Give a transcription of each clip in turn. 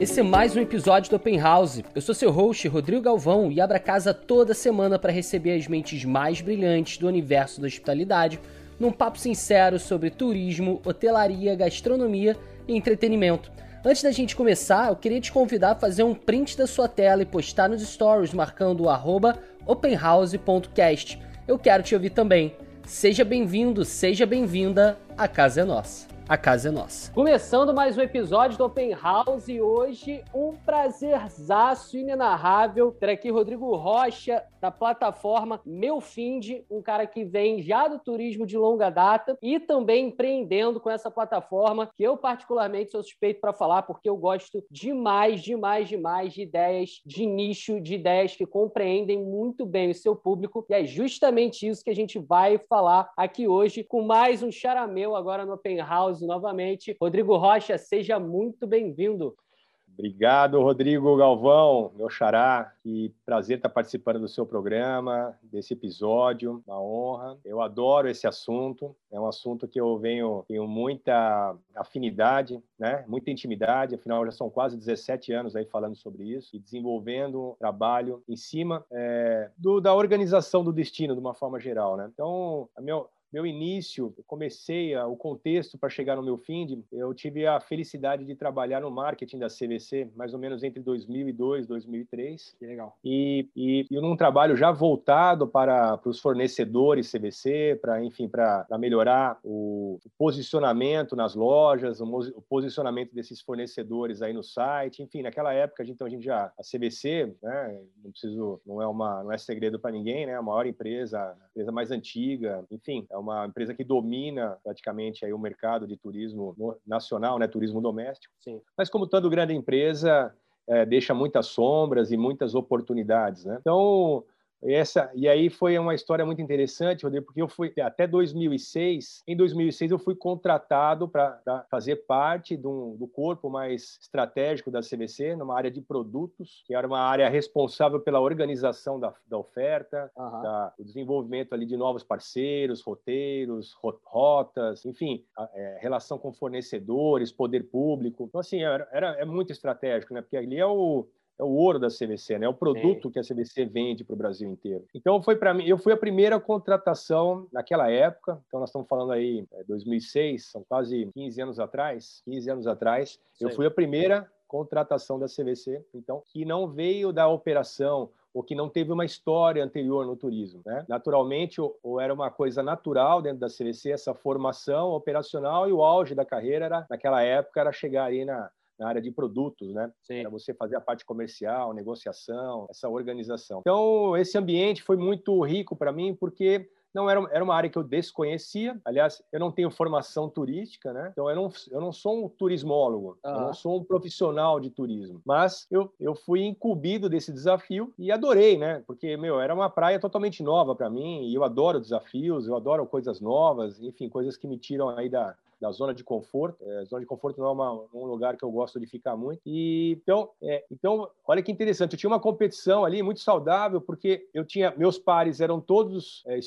esse é mais um episódio do Open House. Eu sou seu host, Rodrigo Galvão, e abro a casa toda semana para receber as mentes mais brilhantes do universo da hospitalidade num papo sincero sobre turismo, hotelaria, gastronomia e entretenimento. Antes da gente começar, eu queria te convidar a fazer um print da sua tela e postar nos stories marcando o arroba openhouse.cast. Eu quero te ouvir também. Seja bem-vindo, seja bem-vinda, a casa é nossa a casa é nossa. Começando mais um episódio do Open House e hoje um prazerzaço inenarrável. Ter aqui Rodrigo Rocha, da plataforma Meu Find, um cara que vem já do turismo de longa data e também empreendendo com essa plataforma, que eu particularmente sou suspeito para falar, porque eu gosto demais, demais, demais de ideias de nicho, de ideias que compreendem muito bem o seu público, e é justamente isso que a gente vai falar aqui hoje com mais um charameu agora no Open House novamente. Rodrigo Rocha, seja muito bem-vindo. Obrigado, Rodrigo Galvão, meu xará. Que prazer estar participando do seu programa, desse episódio, uma honra. Eu adoro esse assunto, é um assunto que eu venho, tenho muita afinidade, né? muita intimidade, afinal já são quase 17 anos aí falando sobre isso e desenvolvendo um trabalho em cima é, do, da organização do destino de uma forma geral. Né? Então, a meu, meu início, eu comecei a, o contexto para chegar no meu fim, eu tive a felicidade de trabalhar no marketing da CVC, mais ou menos entre 2002 e 2003. Que legal. E, e, e num trabalho já voltado para, para os fornecedores CVC, para, enfim, para melhorar o, o, posicionamento nas lojas, o, o, posicionamento desses fornecedores aí no site, enfim, naquela época, então a gente já, a CVC, né, não preciso, não é uma, não é segredo para ninguém, né, a maior empresa, a empresa mais antiga, enfim, é uma empresa que domina praticamente aí o mercado de turismo nacional, né, turismo doméstico. Sim. Mas como toda grande empresa, é, deixa muitas sombras e muitas oportunidades, né? Então, essa, e aí foi uma história muito interessante, Rodrigo, porque eu fui até 2006. Em 2006 eu fui contratado para fazer parte do, do corpo mais estratégico da CVC, numa área de produtos, que era uma área responsável pela organização da, da oferta, uhum. da, o desenvolvimento ali de novos parceiros, roteiros, rotas, enfim, a, é, relação com fornecedores, poder público. Então assim era, era é muito estratégico, né? Porque ali é o é o ouro da CVC, né? É o produto Sim. que a CVC vende para o Brasil inteiro. Então foi para mim, eu fui a primeira contratação naquela época. Então nós estamos falando aí é, 2006, são quase 15 anos atrás, 15 anos atrás, Sim. eu fui a primeira contratação da CVC, então que não veio da operação ou que não teve uma história anterior no turismo. Né? Naturalmente, ou, ou, era uma coisa natural dentro da CVC, essa formação operacional, e o auge da carreira, era, naquela época, era chegar aí na, na área de produtos, né? Para você fazer a parte comercial, negociação, essa organização. Então, esse ambiente foi muito rico para mim, porque não era, era uma área que eu desconhecia. Aliás, eu não tenho formação turística, né? Então eu não, eu não sou um turismólogo, eu não sou um profissional de turismo. Mas eu, eu fui incumbido desse desafio e adorei, né? Porque, meu, era uma praia totalmente nova para mim e eu adoro desafios, eu adoro coisas novas, enfim, coisas que me tiram aí da, da zona de conforto. É, zona de conforto não é uma, um lugar que eu gosto de ficar muito. E então, é, então, olha que interessante. Eu tinha uma competição ali muito saudável porque eu tinha meus pares eram todos é,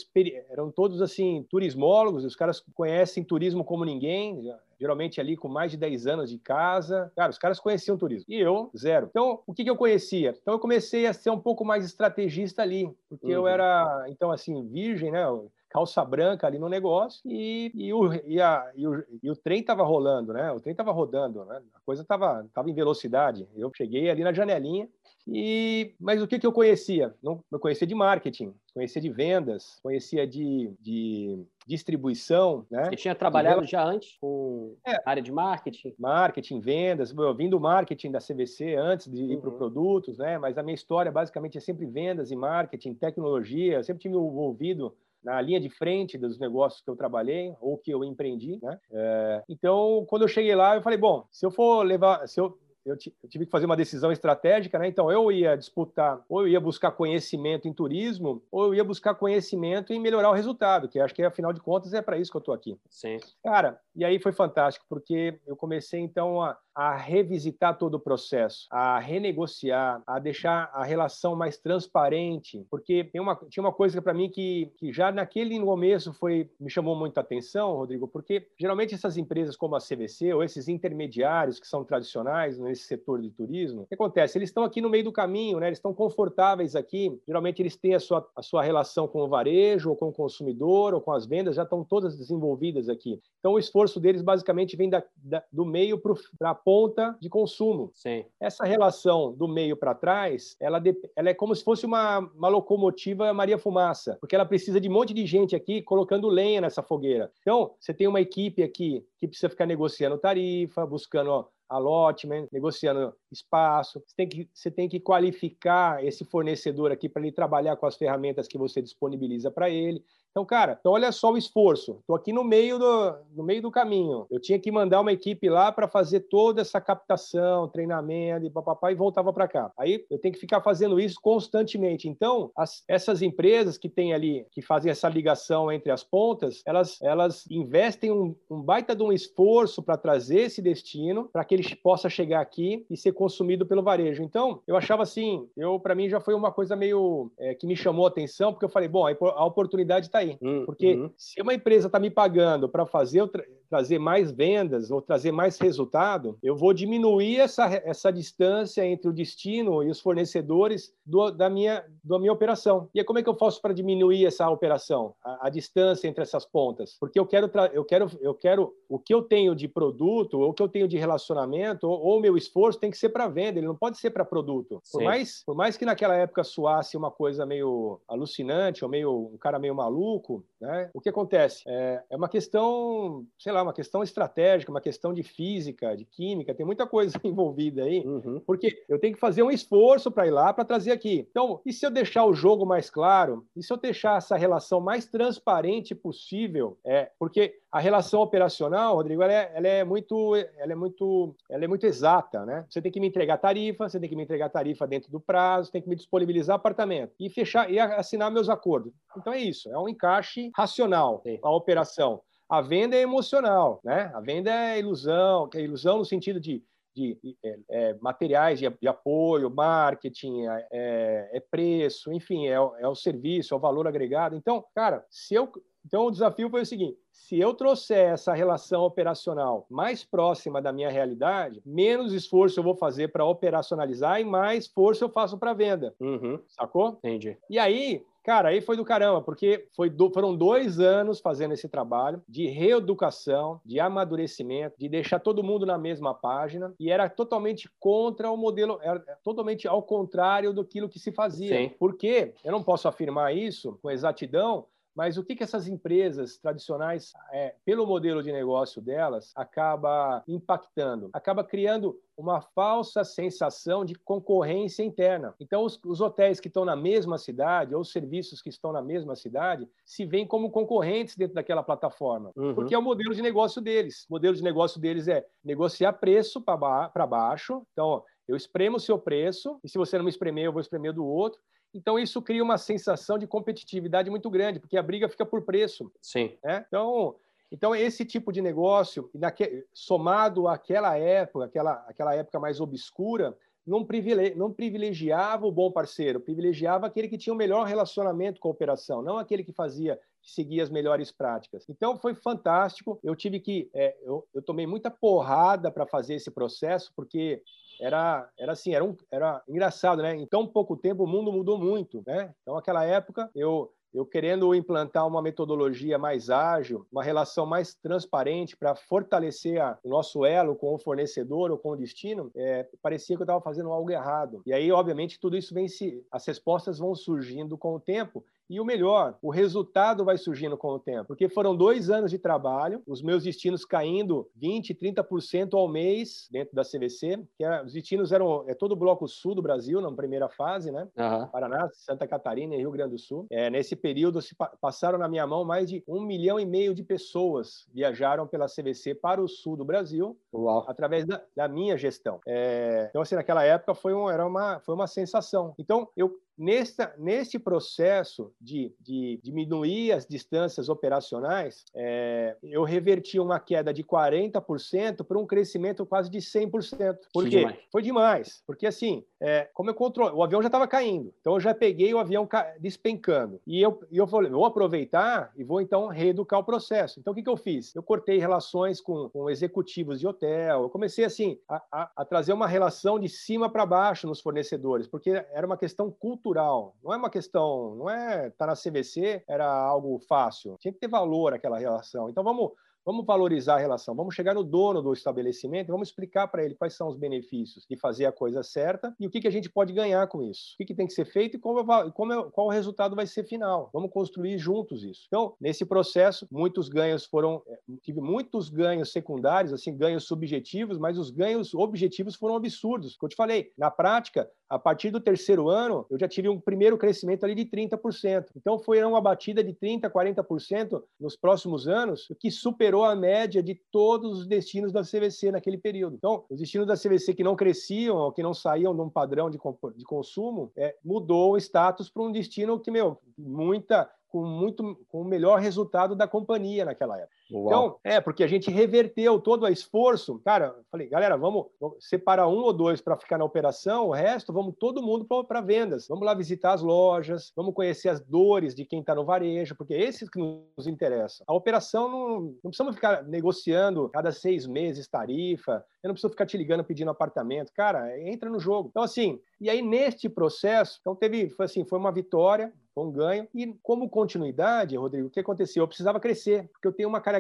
eram todos assim turismólogos. Os caras conhecem turismo como ninguém. geralmente ali com mais de 10 anos de casa. Cara, os caras conheciam turismo. E eu, zero. Então, o que, que eu conhecia? Então, eu comecei a ser um pouco mais estrategista ali, porque uhum. eu era, então, assim, virgem, né? Calça branca ali no negócio e, e, o, e, a, e, o, e o trem estava rolando, né? O trem estava rodando, né? A coisa estava tava em velocidade. Eu cheguei ali na janelinha e, mas o que, que eu conhecia? Não, eu conhecia de marketing, conhecia de vendas, conhecia de, de distribuição, né? Você tinha trabalhado já antes com é, área de marketing? Marketing, vendas. Eu vim do marketing da CVC antes de ir para uhum. produtos, né? Mas a minha história basicamente é sempre vendas e marketing, tecnologia. Eu sempre tive envolvido na linha de frente dos negócios que eu trabalhei ou que eu empreendi, né? É, então, quando eu cheguei lá, eu falei, bom, se eu for levar, se eu eu, tive que fazer uma decisão estratégica, né? Então, eu ia disputar, ou eu ia buscar conhecimento em turismo, ou eu ia buscar conhecimento em melhorar o resultado, que acho que, afinal de contas, é para isso que eu estou aqui. Sim. Cara, e aí foi fantástico, porque eu comecei, então, a, a revisitar todo o processo, a renegociar, a deixar a relação mais transparente, porque uma, tinha uma coisa para mim que, que já naquele começo foi me chamou muita atenção, Rodrigo, porque geralmente essas empresas como a CVC ou esses intermediários que são tradicionais nesse nesse setor de turismo, o que acontece? Eles estão aqui no meio do caminho, né? Eles estão confortáveis aqui. Geralmente eles têm a sua, a sua relação com o varejo, ou com o consumidor, ou com as vendas, já estão todas desenvolvidas aqui. Então o esforço deles basicamente vem da, da, do meio para a ponta de consumo. Sim. Essa relação do meio para trás, ela, de, ela é como se fosse uma, uma locomotiva Maria Fumaça, porque ela precisa de um monte de gente aqui colocando lenha nessa fogueira. Então, você tem uma equipe aqui que precisa ficar negociando tarifa, buscando ó, allotment, negociando espaço. Você tem que, você tem que qualificar esse fornecedor aqui para ele trabalhar com as ferramentas que você disponibiliza para ele. Então, cara, então olha só o esforço. Estou aqui no meio do, no meio do caminho. Eu tinha que mandar uma equipe lá para fazer toda essa captação, treinamento e papapá e voltava para cá. Aí eu tenho que ficar fazendo isso constantemente. Então, as, essas empresas que têm ali, que fazem essa ligação entre as pontas, elas, elas investem um, um baita de um esforço para trazer esse destino, para que ele possa chegar aqui e ser consumido pelo varejo. Então, eu achava assim, eu para mim já foi uma coisa meio é, que me chamou a atenção, porque eu falei, bom, a oportunidade está aí. Hum, porque uhum. se uma empresa está me pagando para fazer trazer mais vendas ou trazer mais resultado, eu vou diminuir essa, essa distância entre o destino e os fornecedores do, da, minha, da minha operação. E como é que eu faço para diminuir essa operação, a, a, distância entre essas pontas? Porque eu quero, eu quero, eu quero o que eu tenho de produto, ou o que eu tenho de relacionamento, ou o meu esforço tem que ser para venda, ele não pode ser para produto. Por mais, por mais que naquela época soasse uma coisa meio alucinante, ou meio um cara meio maluco, né? O que acontece? É, é uma questão, sei lá, uma questão estratégica, uma questão de física, de química, tem muita coisa envolvida aí, uhum. porque eu tenho que fazer um esforço para ir lá para trazer aqui. Então, e se eu deixar o jogo mais claro? E se eu deixar essa relação mais transparente possível? É, porque a relação operacional, Rodrigo, ela é, ela é, muito, ela é muito, ela é muito exata, né? Você tem que me entregar tarifa, você tem que me entregar tarifa dentro do prazo, tem que me disponibilizar apartamento e fechar e assinar meus acordos. Então é isso, é um encaixe racional a operação. A venda é emocional, né? A venda é ilusão, que é ilusão no sentido de, de é, é, materiais de, de, apoio, marketing, é, é, é preço, enfim, é, é, o serviço, é o valor agregado. Então, cara, se eu então o desafio foi o seguinte: se eu trouxer essa relação operacional mais próxima da minha realidade, menos esforço eu vou fazer para operacionalizar e mais esforço eu faço para venda. Uhum. Sacou? Entendi. E aí, Cara, aí foi do caramba, porque foi do, foram dois anos fazendo esse trabalho de reeducação, de amadurecimento, de deixar todo mundo na mesma página, e era totalmente contra o modelo, era totalmente ao contrário do que se fazia. Sim. Porque eu não posso afirmar isso com exatidão, mas o que, que essas empresas tradicionais, é, pelo modelo de negócio delas, acaba impactando? Acaba criando uma falsa sensação de concorrência interna. Então, os, os, hotéis que estão na mesma cidade, ou os serviços que estão na mesma cidade, se veem como concorrentes dentro daquela plataforma, uhum. porque é o modelo de negócio deles. O modelo de negócio deles é negociar preço para ba baixo. Então, eu espremo o seu preço, e se você não me espremer, eu vou espremer do outro. Então, isso cria uma sensação de competitividade muito grande, porque a briga fica por preço. Sim. Né? Então, então, esse tipo de negócio, somado àquela época, aquela, aquela época mais obscura, não, privilegi, não privilegiava o bom parceiro, privilegiava aquele que tinha o melhor relacionamento com a operação, não aquele que fazia, que seguia as melhores práticas. Então foi fantástico. Eu tive que, é, eu, eu tomei muita porrada para fazer esse processo, porque era, era assim, era, um, era engraçado, né? Em tão pouco tempo o mundo mudou muito, né? Então, naquela época, eu, eu querendo implantar uma metodologia mais ágil, uma relação mais transparente para fortalecer a, o nosso elo com o fornecedor ou com o destino, é, parecia que eu estava fazendo algo errado. E aí, obviamente, tudo isso vem se. As respostas vão surgindo com o tempo e o melhor, o resultado vai surgindo com o tempo, porque foram dois anos de trabalho, os meus destinos caindo 20%, 30% ao mês dentro da CVC, que é, os destinos eram é todo o bloco sul do Brasil, na primeira fase, né? Uhum. Paraná, Santa Catarina e Rio Grande do Sul. É, nesse período, se passaram na minha mão mais de um milhão e meio de pessoas viajaram pela CVC para o sul do Brasil, Uau. através da, da minha gestão. É, então, assim, naquela época foi, um, era uma, foi uma sensação. Então, eu nessa, nesse processo de, de diminuir as distâncias operacionais, é, eu reverti uma queda de 40% para um crescimento quase de 100%. Por quê? Demais. Foi demais. Porque, assim, é, como eu controlo, o avião já estava caindo, então eu já peguei o avião despencando. E eu, eu falei, vou aproveitar e vou, então, reeducar o processo. Então, o que, que eu fiz? Eu cortei relações com, com executivos de hotel, eu comecei, assim, a, a, a trazer uma relação de cima para baixo nos fornecedores, porque era uma questão cultural, não é uma questão, não é estar tá na CVC era algo fácil, tinha que ter valor aquela relação. Então vamos Vamos valorizar a relação, vamos chegar no dono do estabelecimento, vamos explicar para ele quais são os benefícios de fazer a coisa certa e o que, que a gente pode ganhar com isso, o que, que tem que ser feito e é, qual o resultado vai ser final. Vamos construir juntos isso. Então, nesse processo, muitos ganhos foram, é, tive muitos ganhos secundários, assim, ganhos subjetivos, mas os ganhos objetivos foram absurdos. Como eu te falei, na prática, a partir do terceiro ano, eu já tive um primeiro crescimento ali de 30%. Então, foi uma batida de 30%, 40% nos próximos anos, que superou superou a média de todos os destinos da CVC naquele período. Então, os destinos da CVC que não cresciam ou que não saíam de um padrão de, de consumo, é, mudou o status para um destino que, meu, muita com muito com o melhor resultado da companhia naquela época. Uau. Então, é, porque a gente reverteu todo o esforço. Cara, falei, galera, vamos, separar um ou dois para ficar na operação, o resto vamos todo mundo para vendas. Vamos lá visitar as lojas, vamos conhecer as dores de quem está no varejo, porque é esses que nos interessam. A operação não, não precisamos ficar negociando cada seis meses tarifa, eu não preciso ficar te ligando pedindo apartamento. Cara, entra no jogo. Então, assim, e aí neste processo, então teve, foi assim, foi uma vitória, foi um ganho. E como continuidade, Rodrigo, o que aconteceu? Eu precisava crescer, porque eu tenho uma característica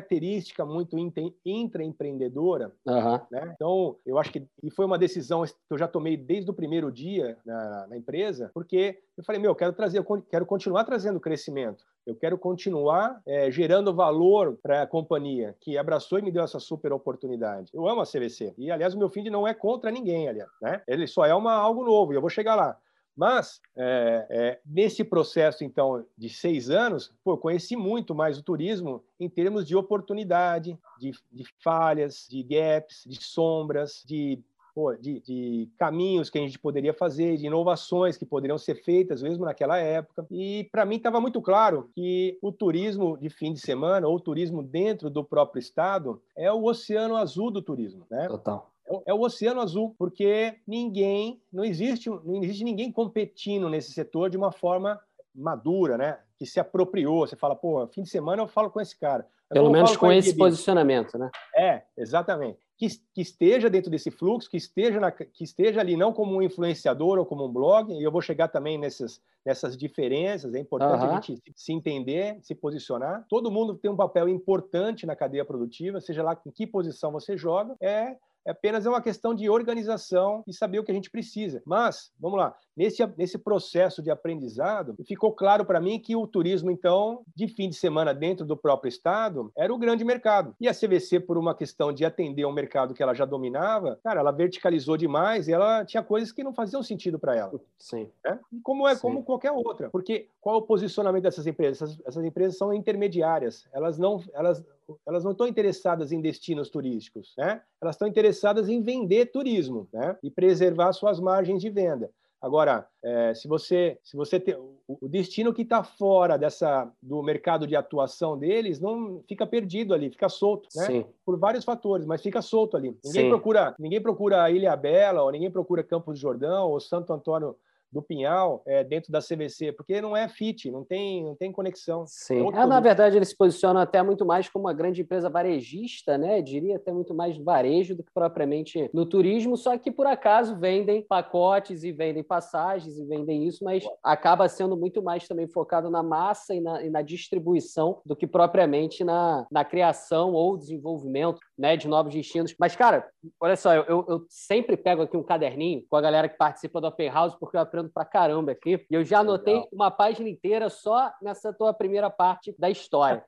muito intraempreendedora. Uhum. Né? Então, eu acho que e foi uma decisão que eu já tomei desde o primeiro dia na, na empresa, porque eu falei, meu, eu quero trazer, eu quero continuar trazendo crescimento. Eu quero continuar é, gerando valor para a companhia que abraçou e me deu essa super oportunidade. Eu amo a CVC. E, aliás, o meu fim não é contra ninguém, aliás. Né? Ele só é uma, algo novo e eu vou chegar lá. Mas, é, é, nesse processo, então, de seis anos, pô, conheci muito mais o turismo em termos de oportunidade, de, de falhas, de gaps, de sombras, de, pô, de, de, caminhos que a gente poderia fazer, de inovações que poderiam ser feitas mesmo naquela época. E, para mim, estava muito claro que o turismo de fim de semana, ou o turismo dentro do próprio estado, é o oceano azul do turismo. Né? Total é o oceano azul, porque ninguém, não existe, não existe ninguém competindo nesse setor de uma forma madura, né? Que se apropriou. Você fala, pô, fim de semana eu falo com esse cara. Pelo menos com, com esse posicionamento, né? É, exatamente. Que, que, esteja dentro desse fluxo, que esteja, na, que esteja ali não como um influenciador ou como um blog, e eu vou chegar também nessas, nessas diferenças, é importante uhum. a gente se entender, se posicionar. Todo mundo tem um papel importante na cadeia produtiva, seja lá em que posição você joga, é é apenas uma questão de organização e saber o que a gente precisa. Mas, vamos lá, nesse, nesse processo de aprendizado, ficou claro para mim que o turismo, então, de fim de semana dentro do próprio estado, era o grande mercado. E a CVC, por uma questão de atender um mercado que ela já dominava, cara, ela verticalizou demais e ela tinha coisas que não faziam sentido para ela. Sim. Né? Como é Sim. como qualquer outra. Porque qual é o posicionamento dessas empresas? Essas, essas empresas são intermediárias. Elas não, elas elas não estão interessadas em destinos turísticos, né? Elas estão interessadas em vender turismo, né? E preservar suas margens de venda. Agora, é, se você se você tem o destino que está fora dessa do mercado de atuação deles, não fica perdido ali, fica solto, né? Sim. Por vários fatores, mas fica solto ali. Ninguém Sim. procura ninguém procura a Ilha Bela ou ninguém procura Campos do Jordão ou Santo Antônio do Pinhal é, dentro da CVC, porque não é fit, não tem, não tem conexão. Sim, é, na verdade eles se posicionam até muito mais como uma grande empresa varejista, né? Diria até muito mais no varejo do que propriamente no turismo, só que por acaso vendem pacotes e vendem passagens e vendem isso, mas acaba sendo muito mais também focado na massa e na, e na distribuição do que propriamente na, na criação ou desenvolvimento né, de novos destinos. Mas, cara, olha só, eu, eu sempre pego aqui um caderninho com a galera que participa do Open House, porque eu aprendo pra caramba aqui. E eu já anotei Legal. uma página inteira só nessa tua primeira parte da história.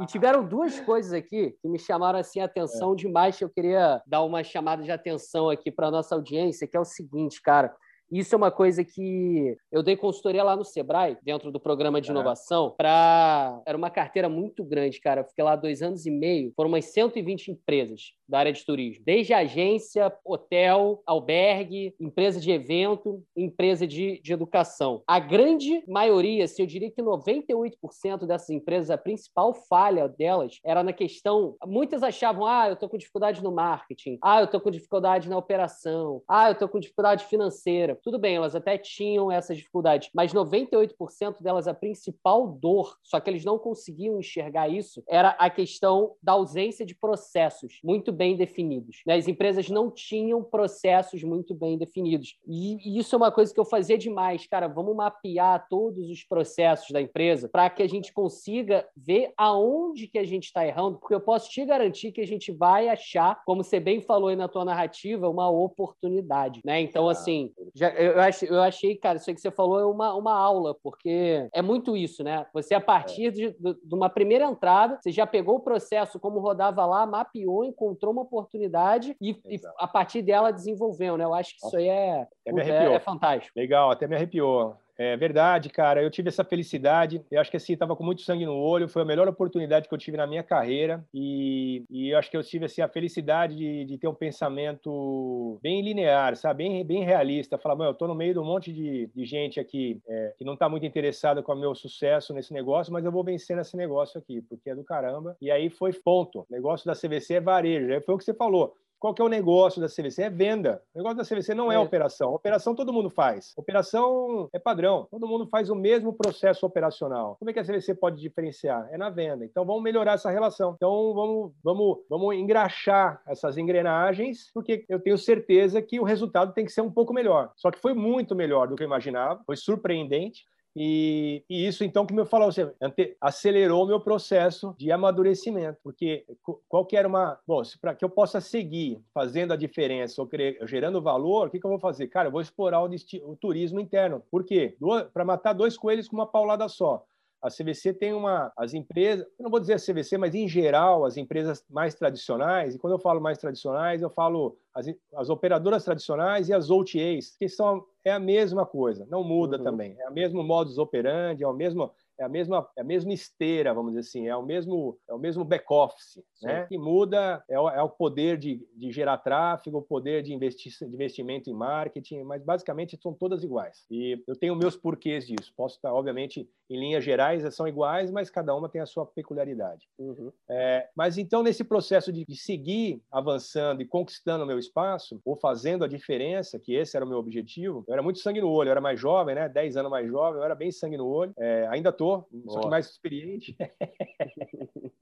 e tiveram duas coisas aqui que me chamaram assim a atenção é. demais, que eu queria dar uma chamada de atenção aqui para nossa audiência, que é o seguinte, cara. Isso é uma coisa que eu dei consultoria lá no Sebrae, dentro do programa de inovação, para. Era uma carteira muito grande, cara. Eu fiquei lá dois anos e meio, foram umas 120 empresas da área de turismo. Desde agência, hotel, albergue, empresa de evento, empresa de, de educação. A grande maioria, assim, eu diria que 98% dessas empresas, a principal falha delas era na questão. Muitas achavam, ah, eu estou com dificuldade no marketing, ah, eu estou com dificuldade na operação, ah, eu estou com dificuldade financeira. Tudo bem, elas até tinham essas dificuldades, mas 98% delas, a principal dor, só que eles não conseguiam enxergar isso, era a questão da ausência de processos muito bem definidos. Né? As empresas não tinham processos muito bem definidos. E, e isso é uma coisa que eu fazia demais. Cara, vamos mapear todos os processos da empresa para que a gente consiga ver aonde que a gente está errando, porque eu posso te garantir que a gente vai achar, como você bem falou aí na tua narrativa, uma oportunidade. Né? Então, assim, já, eu, achei, eu achei, cara, isso aí que você falou é uma, uma aula, porque é muito isso, né? Você, a partir de, de uma primeira entrada, você já pegou o processo como rodava lá, mapeou, encontrou encontrou uma oportunidade e, e, a partir dela desenvolveu, né? Eu acho que isso aí é, é, é fantástico. Legal, até me arrepiou. É verdade, cara. Eu tive essa felicidade. Eu acho que assim, estava com muito sangue no olho. Foi a melhor oportunidade que eu tive na minha carreira. E, e eu acho que eu tive assim, a felicidade de, de ter um pensamento bem linear, sabe? Bem, bem realista. Falar, mano, eu estou no meio de um monte de, de gente aqui é, que não está muito interessada com o meu sucesso nesse negócio, mas eu vou vencer nesse negócio aqui, porque é do caramba. E aí foi ponto. O negócio da CVC é varejo. Aí foi o que você falou. Qual que é o negócio da CVC? É venda. O negócio da CVC não é, é operação. Operação todo mundo faz. Operação é padrão. Todo mundo faz o mesmo processo operacional. Como é que a CVC pode diferenciar? É na venda. Então vamos melhorar essa relação. Então vamos, vamos, vamos engraxar essas engrenagens, porque eu tenho certeza que o resultado tem que ser um pouco melhor. Só que foi muito melhor do que eu imaginava. Foi surpreendente. E, e, isso, então, como eu falava, você acelerou o meu processo de amadurecimento, porque qualquer uma. Bom, para que eu possa seguir fazendo a diferença ou gerando valor, o que, que eu vou fazer? Cara, eu vou explorar o, o turismo interno. Por quê? Para matar dois coelhos com uma paulada só. A CVC tem uma. As empresas, eu não vou dizer a CVC, mas em geral, as empresas mais tradicionais, e quando eu falo mais tradicionais, eu falo as, as operadoras tradicionais e as OTAs, que são, é a mesma coisa, não muda uhum. também. É o mesmo modus operandi, é o mesmo é a mesma, é a mesma esteira, vamos dizer assim, é o mesmo, é o mesmo back-office. Né? O que muda é o, é o poder de, de, gerar tráfego, o poder de, de investimento em marketing, mas basicamente são todas iguais. E eu tenho meus porquês disso. Posso estar, obviamente, em linhas gerais são iguais, mas cada uma tem a sua peculiaridade. Uhum. É, mas então, nesse processo de, de seguir avançando e conquistando o meu espaço, ou fazendo a diferença, que esse era o meu objetivo, eu era muito sangue no olho, eu era mais jovem, né? 10 anos mais jovem, eu era bem sangue no olho. É, ainda estou sou, só que mais experiente.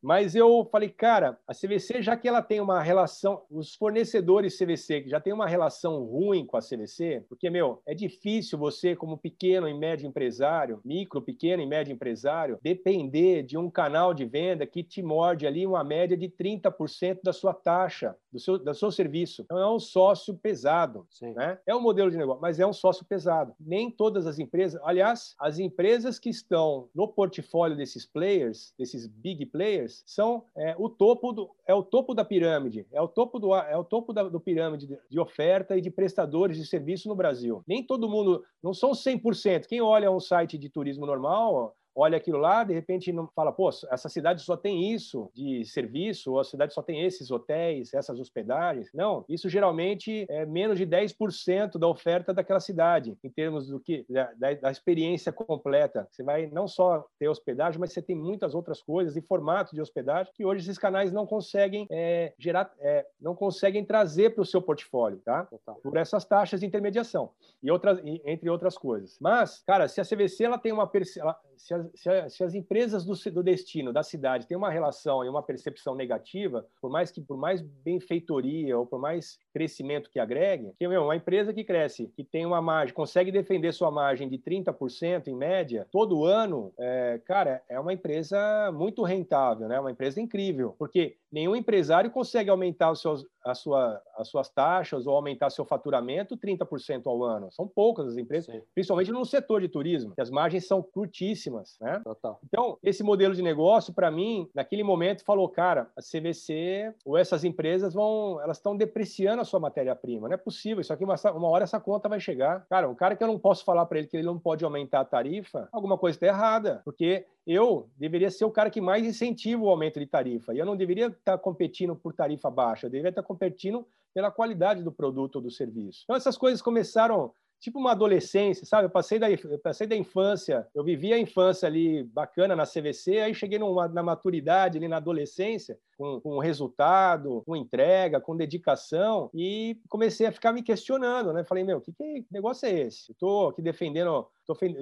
Mas eu falei, cara, a CVC, já que ela tem uma relação, os fornecedores CVC, que já tem uma relação ruim com a CVC, porque, meu, é difícil você, como pequeno e médio empresário, micro, pequeno e médio empresário, depender de um canal de venda que te morde ali uma média de 30% da sua taxa, do seu, do seu serviço. Então, é um sócio pesado, né? É um modelo de negócio, mas é um sócio pesado. Nem todas as empresas, aliás, as empresas que estão no portfólio desses players, desses big players, são é, o topo do é o topo da pirâmide, é o topo do é o topo da do pirâmide de, de oferta e de prestadores de serviço no Brasil. Nem todo mundo, não são 100%. Quem olha um site de turismo normal, olha aquilo lá, de repente não fala, pô, essa cidade só tem isso de serviço, ou a cidade só tem esses hotéis, essas hospedagens. Não, isso geralmente é menos de 10% da oferta daquela cidade, em termos do que da, da, experiência completa. Você vai não só ter hospedagem, mas você tem muitas outras coisas e formatos de hospedagem que hoje esses canais não conseguem é, gerar, é, não conseguem trazer para o seu portfólio, tá? Por essas taxas de intermediação e outras, entre outras coisas. Mas, cara, se a CVC ela tem uma ela, se se, a, se as empresas do, do, destino, da cidade, têm uma relação e uma percepção negativa, por mais que por mais benfeitoria ou por mais crescimento que agregue, que meu, uma empresa que cresce, que tem uma margem, consegue defender sua margem de 30% em média, todo ano, é, cara, é uma empresa muito rentável, né? Uma empresa incrível, porque nenhum empresário consegue aumentar os seus, a sua, as suas taxas ou aumentar seu faturamento 30% ao ano. São poucas as empresas, Sim. principalmente no setor de turismo, que as margens são curtíssimas né? Total. Então, esse modelo de negócio, para mim, naquele momento, falou, cara, a CVC ou essas empresas vão, elas estão depreciando a sua matéria-prima. Não é possível. Isso aqui, uma, uma hora essa conta vai chegar. Cara, um cara que eu não posso falar para ele que ele não pode aumentar a tarifa, alguma coisa está errada, porque eu deveria ser o cara que mais incentiva o aumento de tarifa. E eu não deveria estar competindo por tarifa baixa, eu deveria estar competindo pela qualidade do produto ou do serviço. Então, essas coisas começaram tipo uma adolescência, sabe? Eu passei da, eu passei da infância, eu vivi a infância ali bacana na CVC, aí cheguei numa, na maturidade ali na adolescência, com, com resultado, com entrega, com dedicação, e comecei a ficar me questionando, né? Falei, meu, que, que negócio é esse? Eu tô aqui defendendo,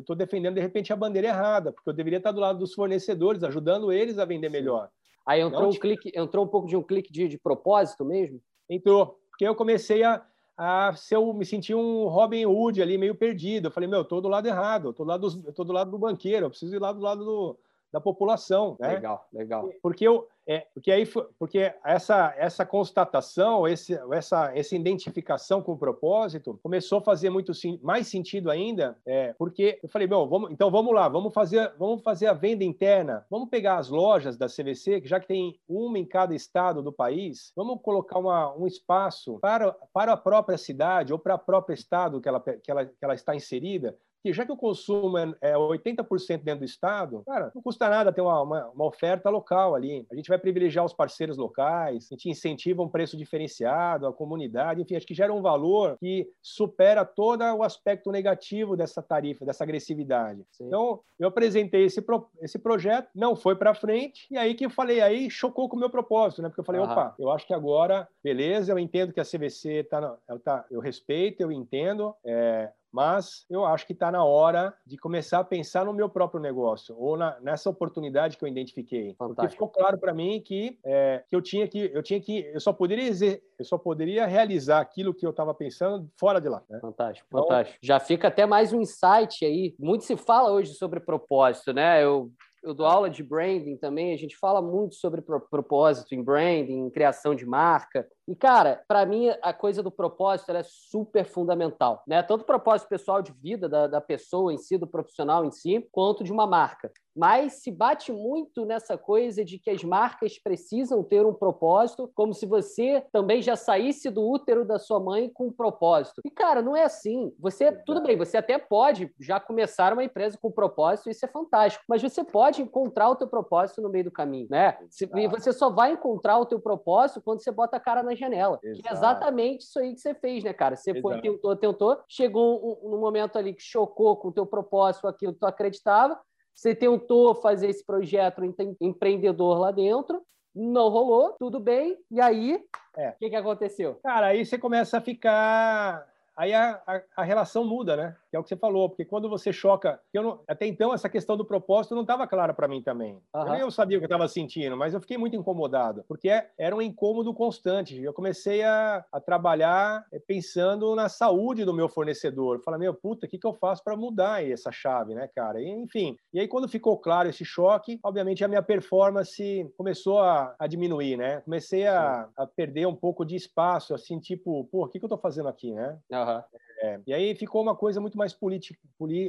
tô defendendo de repente a bandeira errada, porque eu deveria estar do lado dos fornecedores, ajudando eles a vender melhor. Aí entrou Não, um clique, entrou um pouco de um clique de, de propósito mesmo? Entrou, porque eu comecei a a se eu me sentir um Robin Hood ali meio perdido. Eu falei, meu, eu tô do lado errado, eu tô do lado, do, eu tô do, lado do banqueiro, eu preciso ir lá do lado do, da população. Né? Legal, legal. Porque eu, é, porque aí, porque essa essa constatação, esse, essa essa identificação com o propósito começou a fazer muito mais sentido ainda, é, porque eu falei, bom, vamos, então vamos lá, vamos fazer vamos fazer a venda interna, vamos pegar as lojas da CVC, que já que tem uma em cada estado do país, vamos colocar uma, um espaço para para a própria cidade ou para o próprio estado que ela que ela, que ela está inserida que já que o consumo é 80% é dentro do Estado, cara, não custa nada ter uma, uma, uma, oferta local ali. A gente vai privilegiar os parceiros locais, a gente incentiva um preço diferenciado, a comunidade, enfim, acho que gera um valor que supera todo o aspecto negativo dessa tarifa, dessa agressividade. Sim. Então, eu apresentei esse, pro, esse projeto, não foi para frente, e aí que eu falei, aí chocou com o meu propósito, né? Porque eu falei, opa, eu acho que agora, beleza, eu entendo que a CVC tá, tá eu respeito, eu entendo, é, mas eu acho que está na hora de começar a pensar no meu próprio negócio ou na, nessa oportunidade que eu identifiquei, Fantástico. porque ficou claro para mim que, é, que eu tinha que eu tinha que eu só poderia eu só poderia realizar aquilo que eu estava pensando fora de lá. Né? Fantástico, então, fantástico. Já fica até mais um insight aí. Muito se fala hoje sobre propósito, né? Eu eu dou aula de branding também, a gente fala muito sobre propósito em branding, em criação de marca. E, cara, para mim, a coisa do propósito é super fundamental, né? Tanto o propósito pessoal de vida da, da pessoa em si, do profissional em si, quanto de uma marca. Mas se bate muito nessa coisa de que as marcas precisam ter um propósito, como se você também já saísse do útero da sua mãe com um propósito. E, cara, não é assim. Você, tudo bem, você até pode já começar uma empresa com propósito, isso é fantástico, mas você pode encontrar o teu propósito no meio do caminho, né? E você só vai encontrar o teu propósito quando você bota a cara janela. Exato. Que é exatamente isso aí que você fez, né, cara? Você foi, tentou, tentou, chegou um, um, momento ali que chocou com o teu propósito, aquilo que tu acreditava, você tentou fazer esse projeto empreendedor lá dentro, não rolou, tudo bem, e aí, o é. que, que aconteceu? Cara, aí você começa a ficar aí a, a, a, relação muda, né? Que é o que você falou, porque quando você choca, eu não, até então essa questão do propósito não estava clara para mim também. Uhum. Eu nem eu sabia o que eu estava sentindo, mas eu fiquei muito incomodado, porque era um incômodo constante. Eu comecei a, a trabalhar eh, pensando na saúde do meu fornecedor. Falei, meu, puta, o que, que eu faço para mudar essa chave, né, cara? E, enfim, e aí quando ficou claro esse choque, obviamente a minha performance começou a, a diminuir, né? Comecei a, a, perder um pouco de espaço, assim, tipo, pô, o que, que eu estou fazendo aqui, né? Uhum. É, e aí ficou uma coisa muito mais política,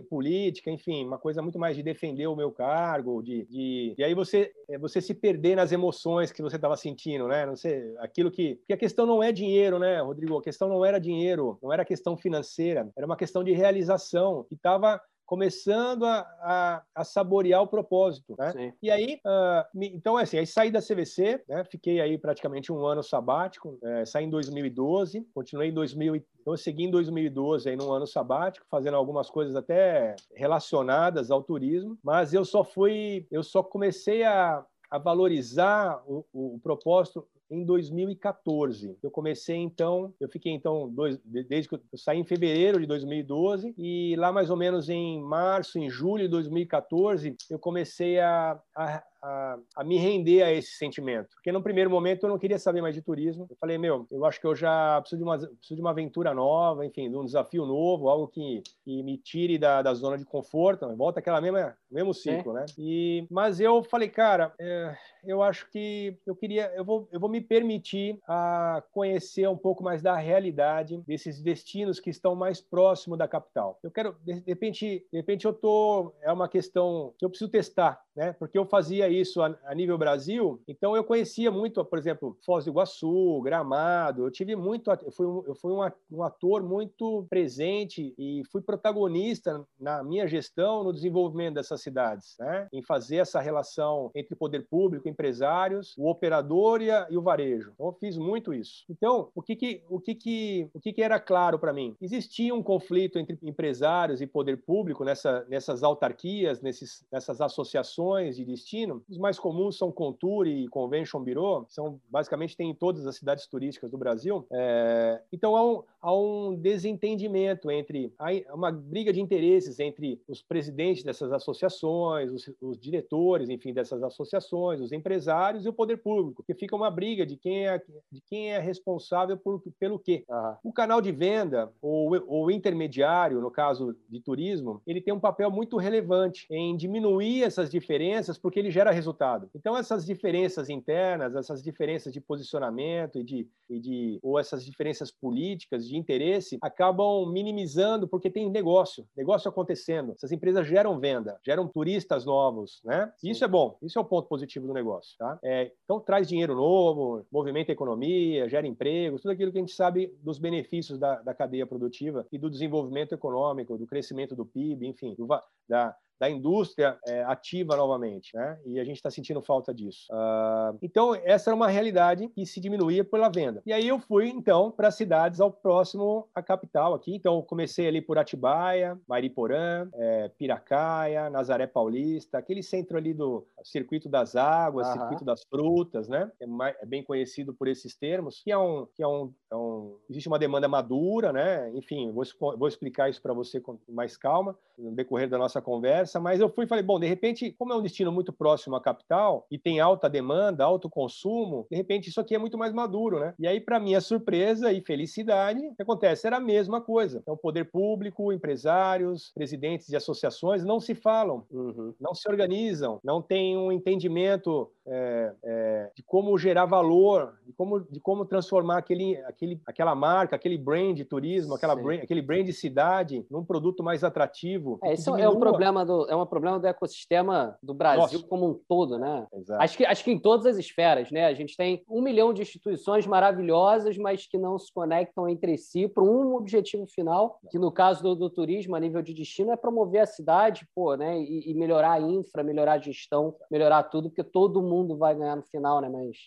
política, enfim, uma coisa muito mais de defender o meu cargo, de, de... e aí você é, você se perder nas emoções que você estava sentindo, né? Não sei, aquilo que porque a questão não é dinheiro, né, Rodrigo? A questão não era dinheiro, não era questão financeira, era uma questão de realização que estava começando a, a, a, saborear o propósito, né? E aí, uh, então, assim, aí saí da CVC, né? Fiquei aí praticamente um ano sabático, é, saí em 2012, continuei em 2000, então eu segui em 2012 aí num ano sabático, fazendo algumas coisas até relacionadas ao turismo, mas eu só fui, eu só comecei a, a valorizar o, o, o propósito em 2014. Eu comecei então, eu fiquei então dois, desde que eu saí em fevereiro de 2012 e lá mais ou menos em março, em julho de 2014, eu comecei a, a, a, a me render a esse sentimento. Porque no primeiro momento eu não queria saber mais de turismo. Eu falei, meu, eu acho que eu já preciso de uma, preciso de uma aventura nova, enfim, de um desafio novo, algo que, que me tire da, da zona de conforto. Volta aquela mesma mesmo ciclo, é. né? E, mas eu falei, cara, é, eu acho que eu queria, eu vou, eu vou me permitir a conhecer um pouco mais da realidade desses destinos que estão mais próximo da capital. Eu quero, de, repente, de repente eu tô, é uma questão que eu preciso testar, né? Porque eu fazia isso a, a nível Brasil, então eu conhecia muito, por exemplo, Foz do Iguaçu, Gramado. Eu tive muito, eu fui, um, eu fui um, ator muito presente e fui protagonista na minha gestão no desenvolvimento dessas cidades, né? Em fazer essa relação entre poder público, empresários, o operador e, a, e o varejo. Então, eu fiz muito isso. Então, o que que, o que, que, o que, que era claro para mim? Existia um conflito entre empresários e poder público nessa, nessas autarquias, nesses, nessas associações de destino. Os mais comuns são Contour e Convention Bureau, são basicamente tem em todas as cidades turísticas do Brasil. É, então, há um, há um desentendimento entre há uma briga de interesses entre os presidentes dessas associações, os, os diretores, enfim, dessas associações, os empresários e o poder público, que fica uma briga de quem é, de quem é responsável por, pelo quê. O canal de venda, ou o intermediário, no caso de turismo, ele tem um papel muito relevante em diminuir essas diferenças, porque ele gera resultado. Então, essas diferenças internas, essas diferenças de posicionamento e de, e de ou essas diferenças políticas, de interesse, acabam minimizando, porque tem negócio, negócio acontecendo. Essas empresas geram venda, geram turistas novos, né? Isso é bom, isso é o ponto positivo do negócio negócio. Tá? É, então, traz dinheiro novo, movimenta a economia, gera empregos, tudo aquilo que a gente sabe dos benefícios da, da cadeia produtiva e do desenvolvimento econômico, do crescimento do PIB, enfim, do, da, da indústria é, ativa novamente, né? E a gente está sentindo falta disso. Uh, então, essa era uma realidade que se diminuía pela venda. E aí eu fui, então, para cidades ao próximo à capital aqui. Então, comecei ali por Atibaia, Mariporã, é, Piracaia, Nazaré Paulista, aquele centro ali do Circuito das Águas, uhum. Circuito das Frutas, né? É, mais, é, bem conhecido por esses termos, que é um... Que é um, é um existe uma demanda madura, né? Enfim, vou, vou explicar isso para você com mais calma no decorrer da nossa conversa conversa, mas eu fui e falei, bom, de repente, como é um destino muito próximo à capital e tem alta demanda, alto consumo, de repente isso aqui é muito mais maduro, né? E aí, para minha surpresa e felicidade, o que acontece? Era a mesma coisa. Então, poder público, empresários, presidentes de associações não se falam, uhum. não se organizam, não têm um entendimento é, é, de como gerar valor, de como, de como transformar aquele, aquele, aquela marca, aquele brand de turismo, aquela brand, aquele brand de cidade num produto mais atrativo. É, isso é um problema do, é um problema do ecossistema do Brasil Nossa. como um todo, né? Exato. Acho que, acho que em todas as esferas, né? A gente tem um milhão de instituições maravilhosas, mas que não se conectam entre si para um objetivo final, que no caso do, do, turismo, a nível de destino, é promover a cidade, pô, né? E, e melhorar a infra, melhorar a gestão, melhorar tudo, porque todo mundo vai ganhar no final, né? Mas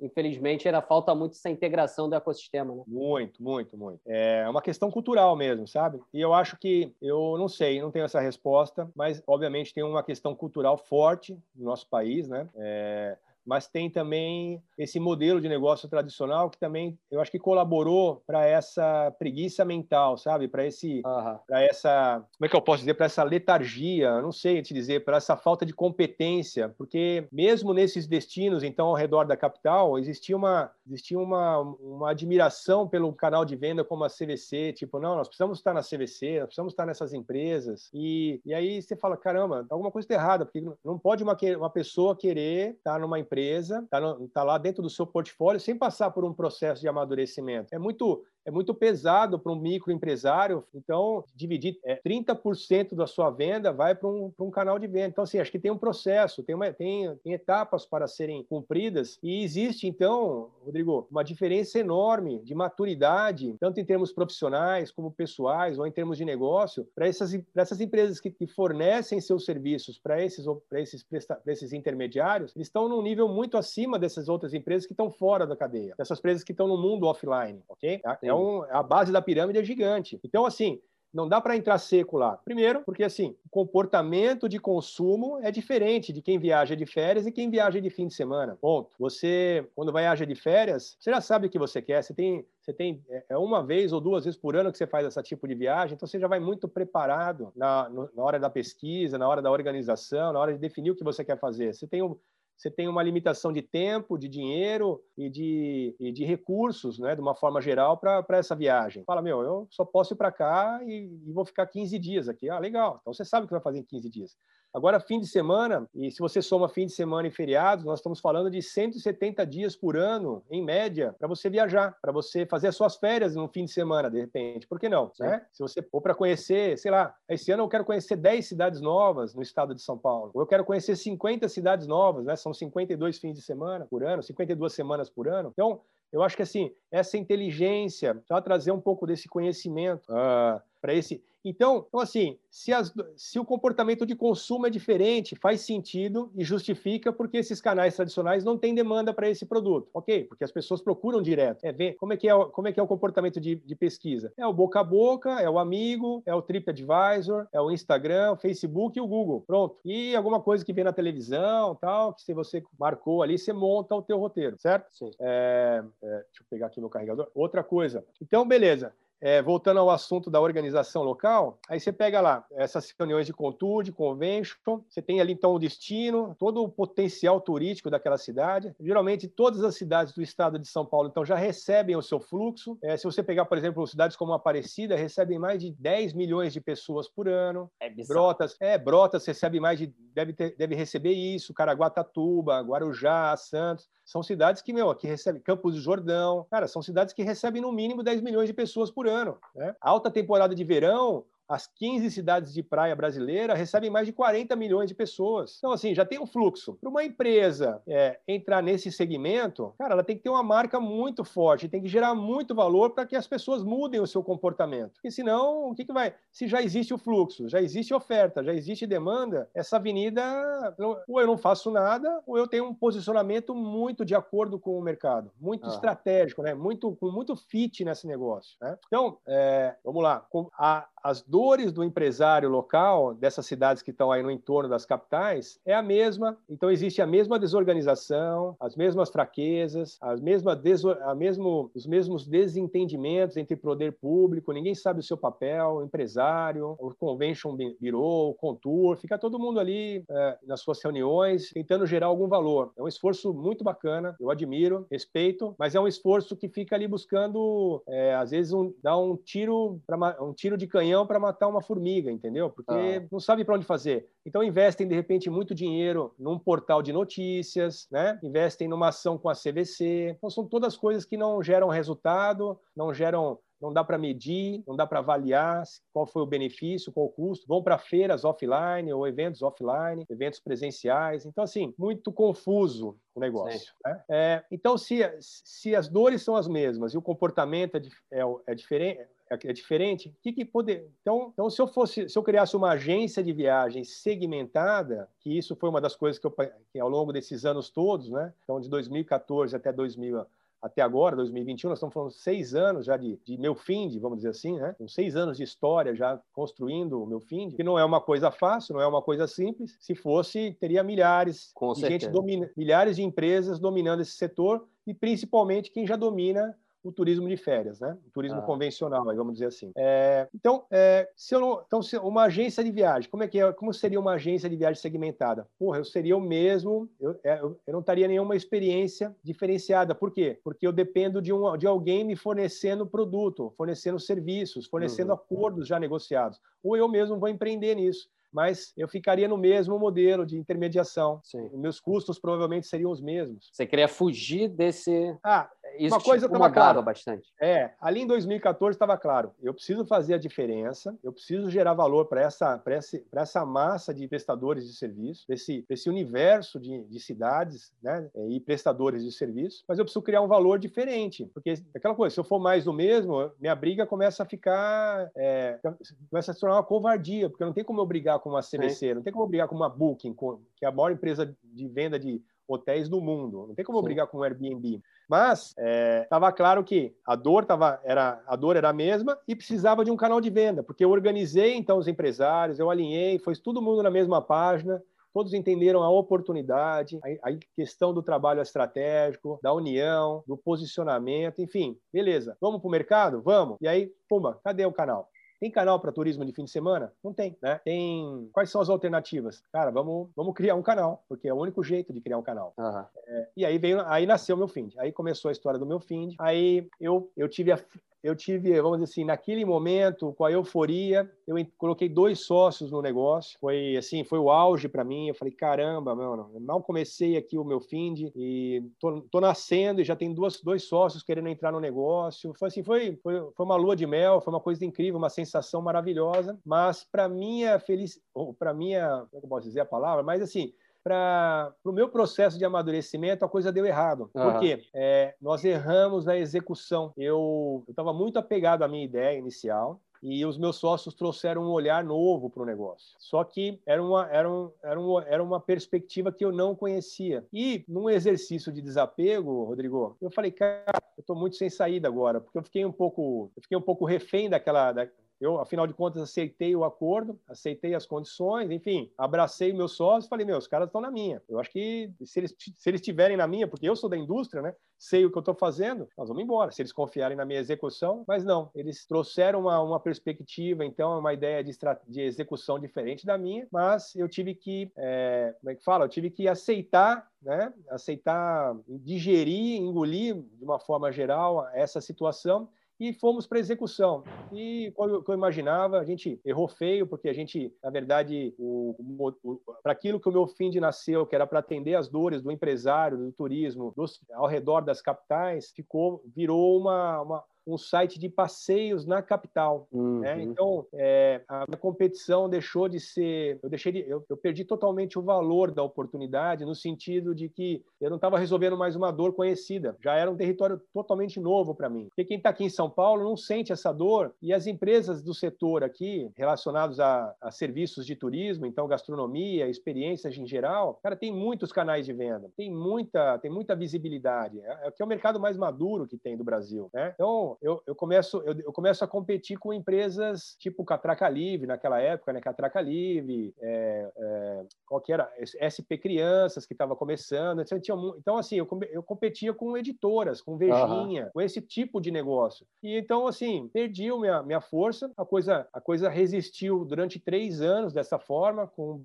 infelizmente, ainda falta muito essa integração do ecossistema. Né? Muito, muito, muito. É uma questão cultural mesmo, sabe? E eu acho que, eu não sei, não tenho essa resposta, mas obviamente tem uma questão cultural forte no nosso país, né? É, mas tem também esse modelo de negócio tradicional que também eu acho que colaborou para essa preguiça mental, sabe? Para esse, uhum. para essa, como é que eu posso dizer, para essa letargia, não sei te dizer, para essa falta de competência, porque mesmo nesses destinos, então ao redor da capital, existia uma, existia uma, uma admiração pelo canal de venda como a CVC, tipo, não, nós precisamos estar na CVC, nós precisamos estar nessas empresas, e, e aí você fala, caramba, alguma coisa está errada, porque não pode uma, uma pessoa querer estar numa empresa empresa, está tá lá dentro do seu portfólio, sem passar por um processo de amadurecimento. É muito é muito pesado para um microempresário. Então, dividir é, 30% da sua venda vai para um, um canal de venda. Então, assim, acho que tem um processo, tem, uma, tem, tem etapas para serem cumpridas. E existe, então, Rodrigo, uma diferença enorme de maturidade, tanto em termos profissionais como pessoais ou em termos de negócio, para essas, essas empresas que, que, fornecem seus serviços para esses, esses, esses intermediários, eles estão num nível muito acima dessas outras empresas que estão fora da cadeia, dessas empresas que estão no mundo offline, ok? É então, a base da pirâmide é gigante. Então, assim, não dá para entrar seco lá. Primeiro, porque assim, o comportamento de consumo é diferente de quem viaja de férias e quem viaja de fim de semana. Ponto. Você, quando viaja de férias, você já sabe o que você quer. Você tem, você tem é, é uma vez ou duas vezes por ano que você faz esse tipo de viagem, então você já vai muito preparado na, na hora da pesquisa, na hora da organização, na hora de definir o que você quer fazer. Você tem o você tem uma limitação de tempo, de dinheiro e de, e de recursos, né, de uma forma geral, para essa viagem. Fala, meu, eu só posso ir para cá e, e, vou ficar 15 dias aqui. Ah, legal. Então você sabe o que vai fazer em 15 dias. Agora, fim de semana, e se você soma fim de semana e feriados, nós estamos falando de 170 dias por ano, em média, para você viajar, para você fazer as suas férias no fim de semana, de repente. Por que não? Né? Se você for para conhecer, sei lá, esse ano eu quero conhecer 10 cidades novas no estado de São Paulo, ou eu quero conhecer 50 cidades novas, né? São 52 fins de semana por ano, 52 semanas por ano. Então, eu acho que assim, essa inteligência, só trazer um pouco desse conhecimento uh, para esse. Então, então assim, se, as, se, o comportamento de consumo é diferente, faz sentido e justifica porque esses canais tradicionais não têm demanda para esse produto, ok? Porque as pessoas procuram direto, é ver como é que é, como é, que é o comportamento de, de, pesquisa. É o boca a boca, é o amigo, é o TripAdvisor, é o Instagram, o Facebook e o Google. Pronto. E alguma coisa que vem na televisão, tal, que se você marcou ali, você monta o teu roteiro, certo? Sim. É, é, deixa eu pegar aqui meu carregador. Outra coisa. Então, beleza. É, voltando ao assunto da organização local, aí você pega lá essas reuniões de contour, de convention, você tem ali então o destino, todo o potencial turístico daquela cidade. Geralmente todas as cidades do estado de São Paulo então já recebem o seu fluxo. É, se você pegar, por exemplo, cidades como Aparecida, recebem mais de 10 milhões de pessoas por ano. É Brotas, é, Brotas recebe mais de deve, ter, deve receber isso, Caraguatatuba, Guarujá, Santos. São cidades que, meu, que recebem Campos do Jordão. Cara, são cidades que recebem no mínimo 10 milhões de pessoas por ano. Né? Alta temporada de verão, as 15 cidades de praia brasileira recebem mais de 40 milhões de pessoas. Então, assim, já tem um fluxo. Para uma empresa é, entrar nesse segmento, cara, ela tem que ter uma marca muito forte, tem que gerar muito valor para que as pessoas mudem o seu comportamento. Porque senão, o que, que vai? Se já existe o fluxo, já existe oferta, já existe demanda, essa avenida, ou eu não faço nada, ou eu tenho um posicionamento muito de acordo com o mercado, muito ah. estratégico, né? muito, com muito fit nesse negócio. Né? Então, é, vamos lá. A, as do empresário local, dessas cidades que estão aí no entorno das capitais, é a mesma. Então, existe a mesma desorganização, as mesmas fraquezas, as mesmas a mesmo, os mesmos desentendimentos entre poder público, ninguém sabe o seu papel, o empresário, o convention bureau, o contour, fica todo mundo ali é, nas suas reuniões tentando gerar algum valor. É um esforço muito bacana, eu admiro, respeito, mas é um esforço que fica ali buscando, é, às vezes, um, dar um tiro, pra, um tiro de canhão para matar uma formiga, entendeu? Porque ah. não sabe para onde fazer. Então investem de repente muito dinheiro num portal de notícias, né? Investem numa ação com a CVC. Então são todas coisas que não geram resultado, não geram não dá para medir, não dá para avaliar qual foi o benefício, qual o custo. Vão para feiras offline ou eventos offline, eventos presenciais. Então, assim, muito confuso o negócio. Né? É, então, se, se as dores são as mesmas e o comportamento é, é, é diferente, é, é diferente, que, que poder. Então, então, se eu fosse, se eu criasse uma agência de viagem segmentada, que isso foi uma das coisas que eu que ao longo desses anos todos, né? Então, de 2014 até 2000 até agora, 2021, nós estamos falando seis anos já de, de meu find, vamos dizer assim, né? Com seis anos de história já construindo o meu find, que não é uma coisa fácil, não é uma coisa simples. Se fosse, teria milhares Com de certeza. gente domina, milhares de empresas dominando esse setor e principalmente quem já domina o turismo de férias, né? O turismo ah. convencional, vamos dizer assim. É, então, é, se eu não, então, se uma agência de viagem, como é que é? Como seria uma agência de viagem segmentada? Porra, eu seria o mesmo, eu, é, eu, eu não teria nenhuma experiência diferenciada. Por quê? Porque eu dependo de, um, de alguém me fornecendo produto, fornecendo serviços, fornecendo uhum. acordos já negociados. Ou eu mesmo vou empreender nisso mas eu ficaria no mesmo modelo de intermediação. Sim. Meus custos provavelmente seriam os mesmos. Você queria fugir desse. Ah, isso uma coisa estava claro. bastante. É, ali em 2014 estava claro. Eu preciso fazer a diferença, eu preciso gerar valor para essa, essa, essa massa de prestadores de serviço, desse, desse universo de, de cidades né, e prestadores de serviço, mas eu preciso criar um valor diferente. Porque aquela coisa, se eu for mais do mesmo, minha briga começa a ficar. É, começa a se tornar uma covardia, porque não tem como eu brigar com uma CVC, não tem como eu brigar com uma Booking, que é a maior empresa de venda de hotéis do mundo. Não tem como Sim. brigar com o Airbnb. Mas estava é, claro que a dor tava, era a dor era a mesma e precisava de um canal de venda, porque eu organizei então os empresários, eu alinhei, foi todo mundo na mesma página. Todos entenderam a oportunidade, a, questão do trabalho estratégico, da união, do posicionamento, enfim, beleza. Vamos para o mercado? Vamos. E aí, pumba, cadê o canal? Tem canal para turismo de fim de semana? Não tem, né? Tem. Quais são as alternativas? Cara, vamos, vamos criar um canal, porque é o único jeito de criar um canal. Uhum. É, e aí veio, aí nasceu o meu Find. Aí começou a história do meu Find. Aí eu, eu tive a, eu tive, vamos dizer assim, naquele momento, com a euforia, eu coloquei dois sócios no negócio. Foi assim, foi o auge para mim. Eu falei, caramba, mano, mal comecei aqui o meu find e tô, tô, nascendo e já tem duas, dois sócios querendo entrar no negócio. Foi assim, foi, foi, foi uma lua de mel, foi uma coisa incrível, uma sensação maravilhosa. Mas para minha felicidade, para minha, como é eu posso dizer a palavra, mas assim, para o meu processo de amadurecimento, a coisa deu errado. Uhum. Por quê? É, nós erramos na execução. Eu estava muito apegado à minha ideia inicial, e os meus sócios trouxeram um olhar novo para o negócio. Só que era uma, era, um, era, um, era uma perspectiva que eu não conhecia. E num exercício de desapego, Rodrigo, eu falei, cara, eu estou muito sem saída agora, porque eu fiquei um pouco, eu fiquei um pouco refém daquela, da, eu, afinal de contas, aceitei o acordo, aceitei as condições, enfim, abracei meus sócios, falei, meus caras estão na minha. Eu acho que se eles se eles estiverem na minha, porque eu sou da indústria, né? Sei o que eu estou fazendo, nós vamos embora. Se eles confiarem na minha execução, mas não, eles trouxeram uma, uma perspectiva, então, uma ideia de, de execução diferente da minha, mas eu tive que, é, como é que fala? Eu tive que aceitar né? aceitar, digerir, engolir de uma forma geral essa situação e fomos para execução. E como eu imaginava, a gente errou feio, porque a gente, na verdade, para aquilo que o meu fim de nasceu, que era para atender as dores do empresário, do turismo, dos, ao redor das capitais, ficou, virou uma, uma um site de passeios na capital. Né? Uhum. Né? Então, é, a competição deixou de ser. Eu, deixei de, eu, eu, perdi totalmente o valor da oportunidade, no sentido de que eu não estava resolvendo mais uma dor conhecida. Já era um território totalmente novo para mim. Porque quem está aqui em São Paulo não sente essa dor. E as empresas do setor aqui, relacionados a, a serviços de turismo, então gastronomia, experiências em geral, cara, tem muitos canais de venda, tem muita, tem muita visibilidade. É, é que é o mercado mais maduro que tem do Brasil. Né? Então, eu, eu, começo, eu, eu, começo a competir com empresas tipo Catraca Livre, naquela época, né? Catraca Livre, é, é, qual que era? SP Crianças, que estava começando. Então, então, assim, eu, eu competia com editoras, com Vejinha, uhum. com esse tipo de negócio. E então, assim, perdi minha, minha força, a coisa, a coisa resistiu durante três anos dessa forma, com,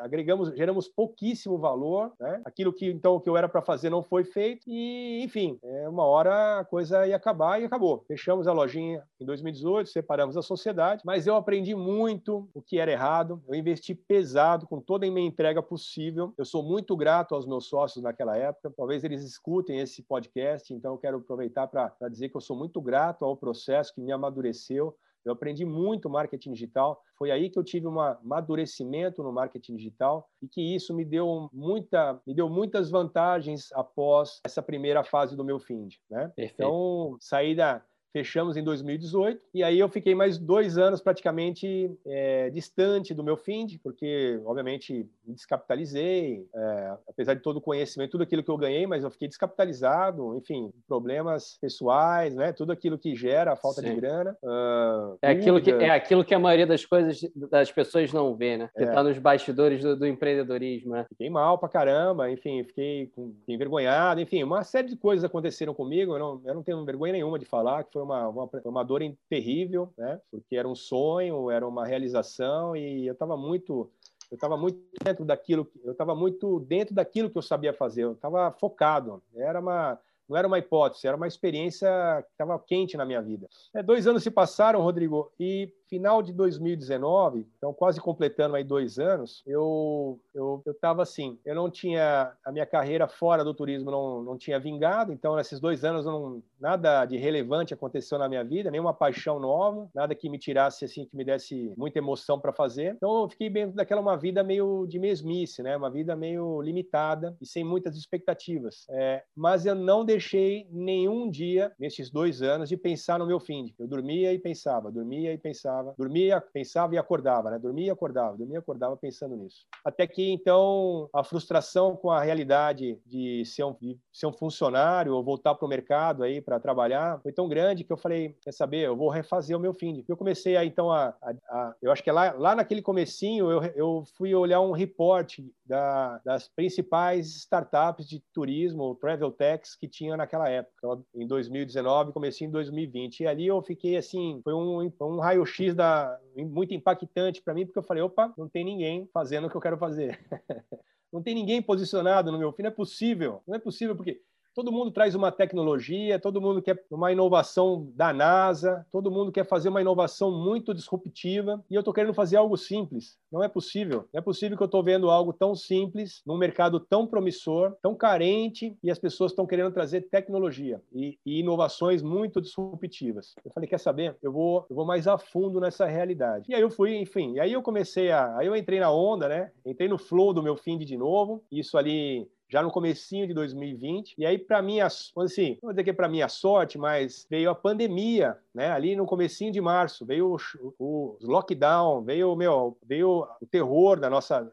agregamos, geramos pouquíssimo valor, né? Aquilo que, então, que eu era para fazer não foi feito, e, enfim, é, uma hora a coisa ia acabar e acabou. Fechamos a lojinha em 2018, separamos a sociedade, mas eu aprendi muito o que era errado. Eu investi pesado com toda a minha entrega possível. Eu sou muito grato aos meus sócios naquela época. Talvez eles escutem esse podcast, então eu quero aproveitar para dizer que eu sou muito grato ao processo que me amadureceu. Eu aprendi muito marketing digital. Foi aí que eu tive um amadurecimento no marketing digital e que isso me deu muita, me deu muitas vantagens após essa primeira fase do meu find, né? Então, saí da fechamos em 2018 e aí eu fiquei mais dois anos praticamente é, distante do meu find, porque obviamente me descapitalizei, é, apesar de todo o conhecimento, tudo aquilo que eu ganhei, mas eu fiquei descapitalizado, enfim, problemas pessoais, né? Tudo aquilo que gera a falta Sim. de grana. Uh, é aquilo que é aquilo que a maioria das coisas das pessoas não vê, né? Que está é. nos bastidores do, do, empreendedorismo, né? Fiquei mal pra caramba, enfim, fiquei, com, fiquei envergonhado, enfim, uma série de coisas aconteceram comigo. Eu não, eu não tenho vergonha nenhuma de falar que foi uma, uma, uma dor terrível, né? Porque era um sonho, era uma realização e eu estava muito eu estava muito dentro daquilo, eu estava muito dentro daquilo que eu sabia fazer, eu estava focado. Era uma, não era uma hipótese, era uma experiência que estava quente na minha vida. É, dois anos se passaram, Rodrigo, e final de 2019, então quase completando aí dois anos, eu eu estava assim, eu não tinha a minha carreira fora do turismo não, não tinha vingado, então nesses dois anos não, nada de relevante aconteceu na minha vida, nenhuma paixão nova, nada que me tirasse assim, que me desse muita emoção para fazer. Então eu fiquei bem daquela uma vida meio de mesmice, né? Uma vida meio limitada e sem muitas expectativas. É, mas eu não deixei nenhum dia nesses dois anos de pensar no meu fim. Eu dormia e pensava, dormia e pensava pensava, dormia, pensava e acordava, né? Dormia e acordava, dormia e acordava pensando nisso. Até que então a frustração com a realidade de ser um, de ser um funcionário ou voltar para o mercado aí para trabalhar foi tão grande que eu falei, quer saber, eu vou refazer o meu fim. Eu comecei a, então a, a, a, eu acho que é lá, lá naquele comecinho eu, eu fui olhar um report da, das principais startups de turismo, travel techs, que tinha naquela época, em 2019, comecei em 2020. E ali eu fiquei assim, foi um, um raio-x da, muito impactante para mim, porque eu falei, opa, não tem ninguém fazendo o que eu quero fazer. não tem ninguém posicionado no meu fim, não é possível, não é possível, porque Todo mundo traz uma tecnologia, todo mundo quer uma inovação da NASA, todo mundo quer fazer uma inovação muito disruptiva e eu estou querendo fazer algo simples. Não é possível. Não é possível que eu estou vendo algo tão simples, num mercado tão promissor, tão carente e as pessoas estão querendo trazer tecnologia e, e, inovações muito disruptivas. Eu falei, quer saber? Eu vou, eu vou mais a fundo nessa realidade. E aí eu fui, enfim, e aí eu comecei a, aí eu entrei na onda, né? Entrei no flow do meu fim de novo. Isso ali já no comecinho de 2020. E aí, para mim, assim, não vou dizer que é para minha sorte, mas veio a pandemia, né? Ali no comecinho de março, veio o, lockdown, veio, meu, veio o terror da nossa,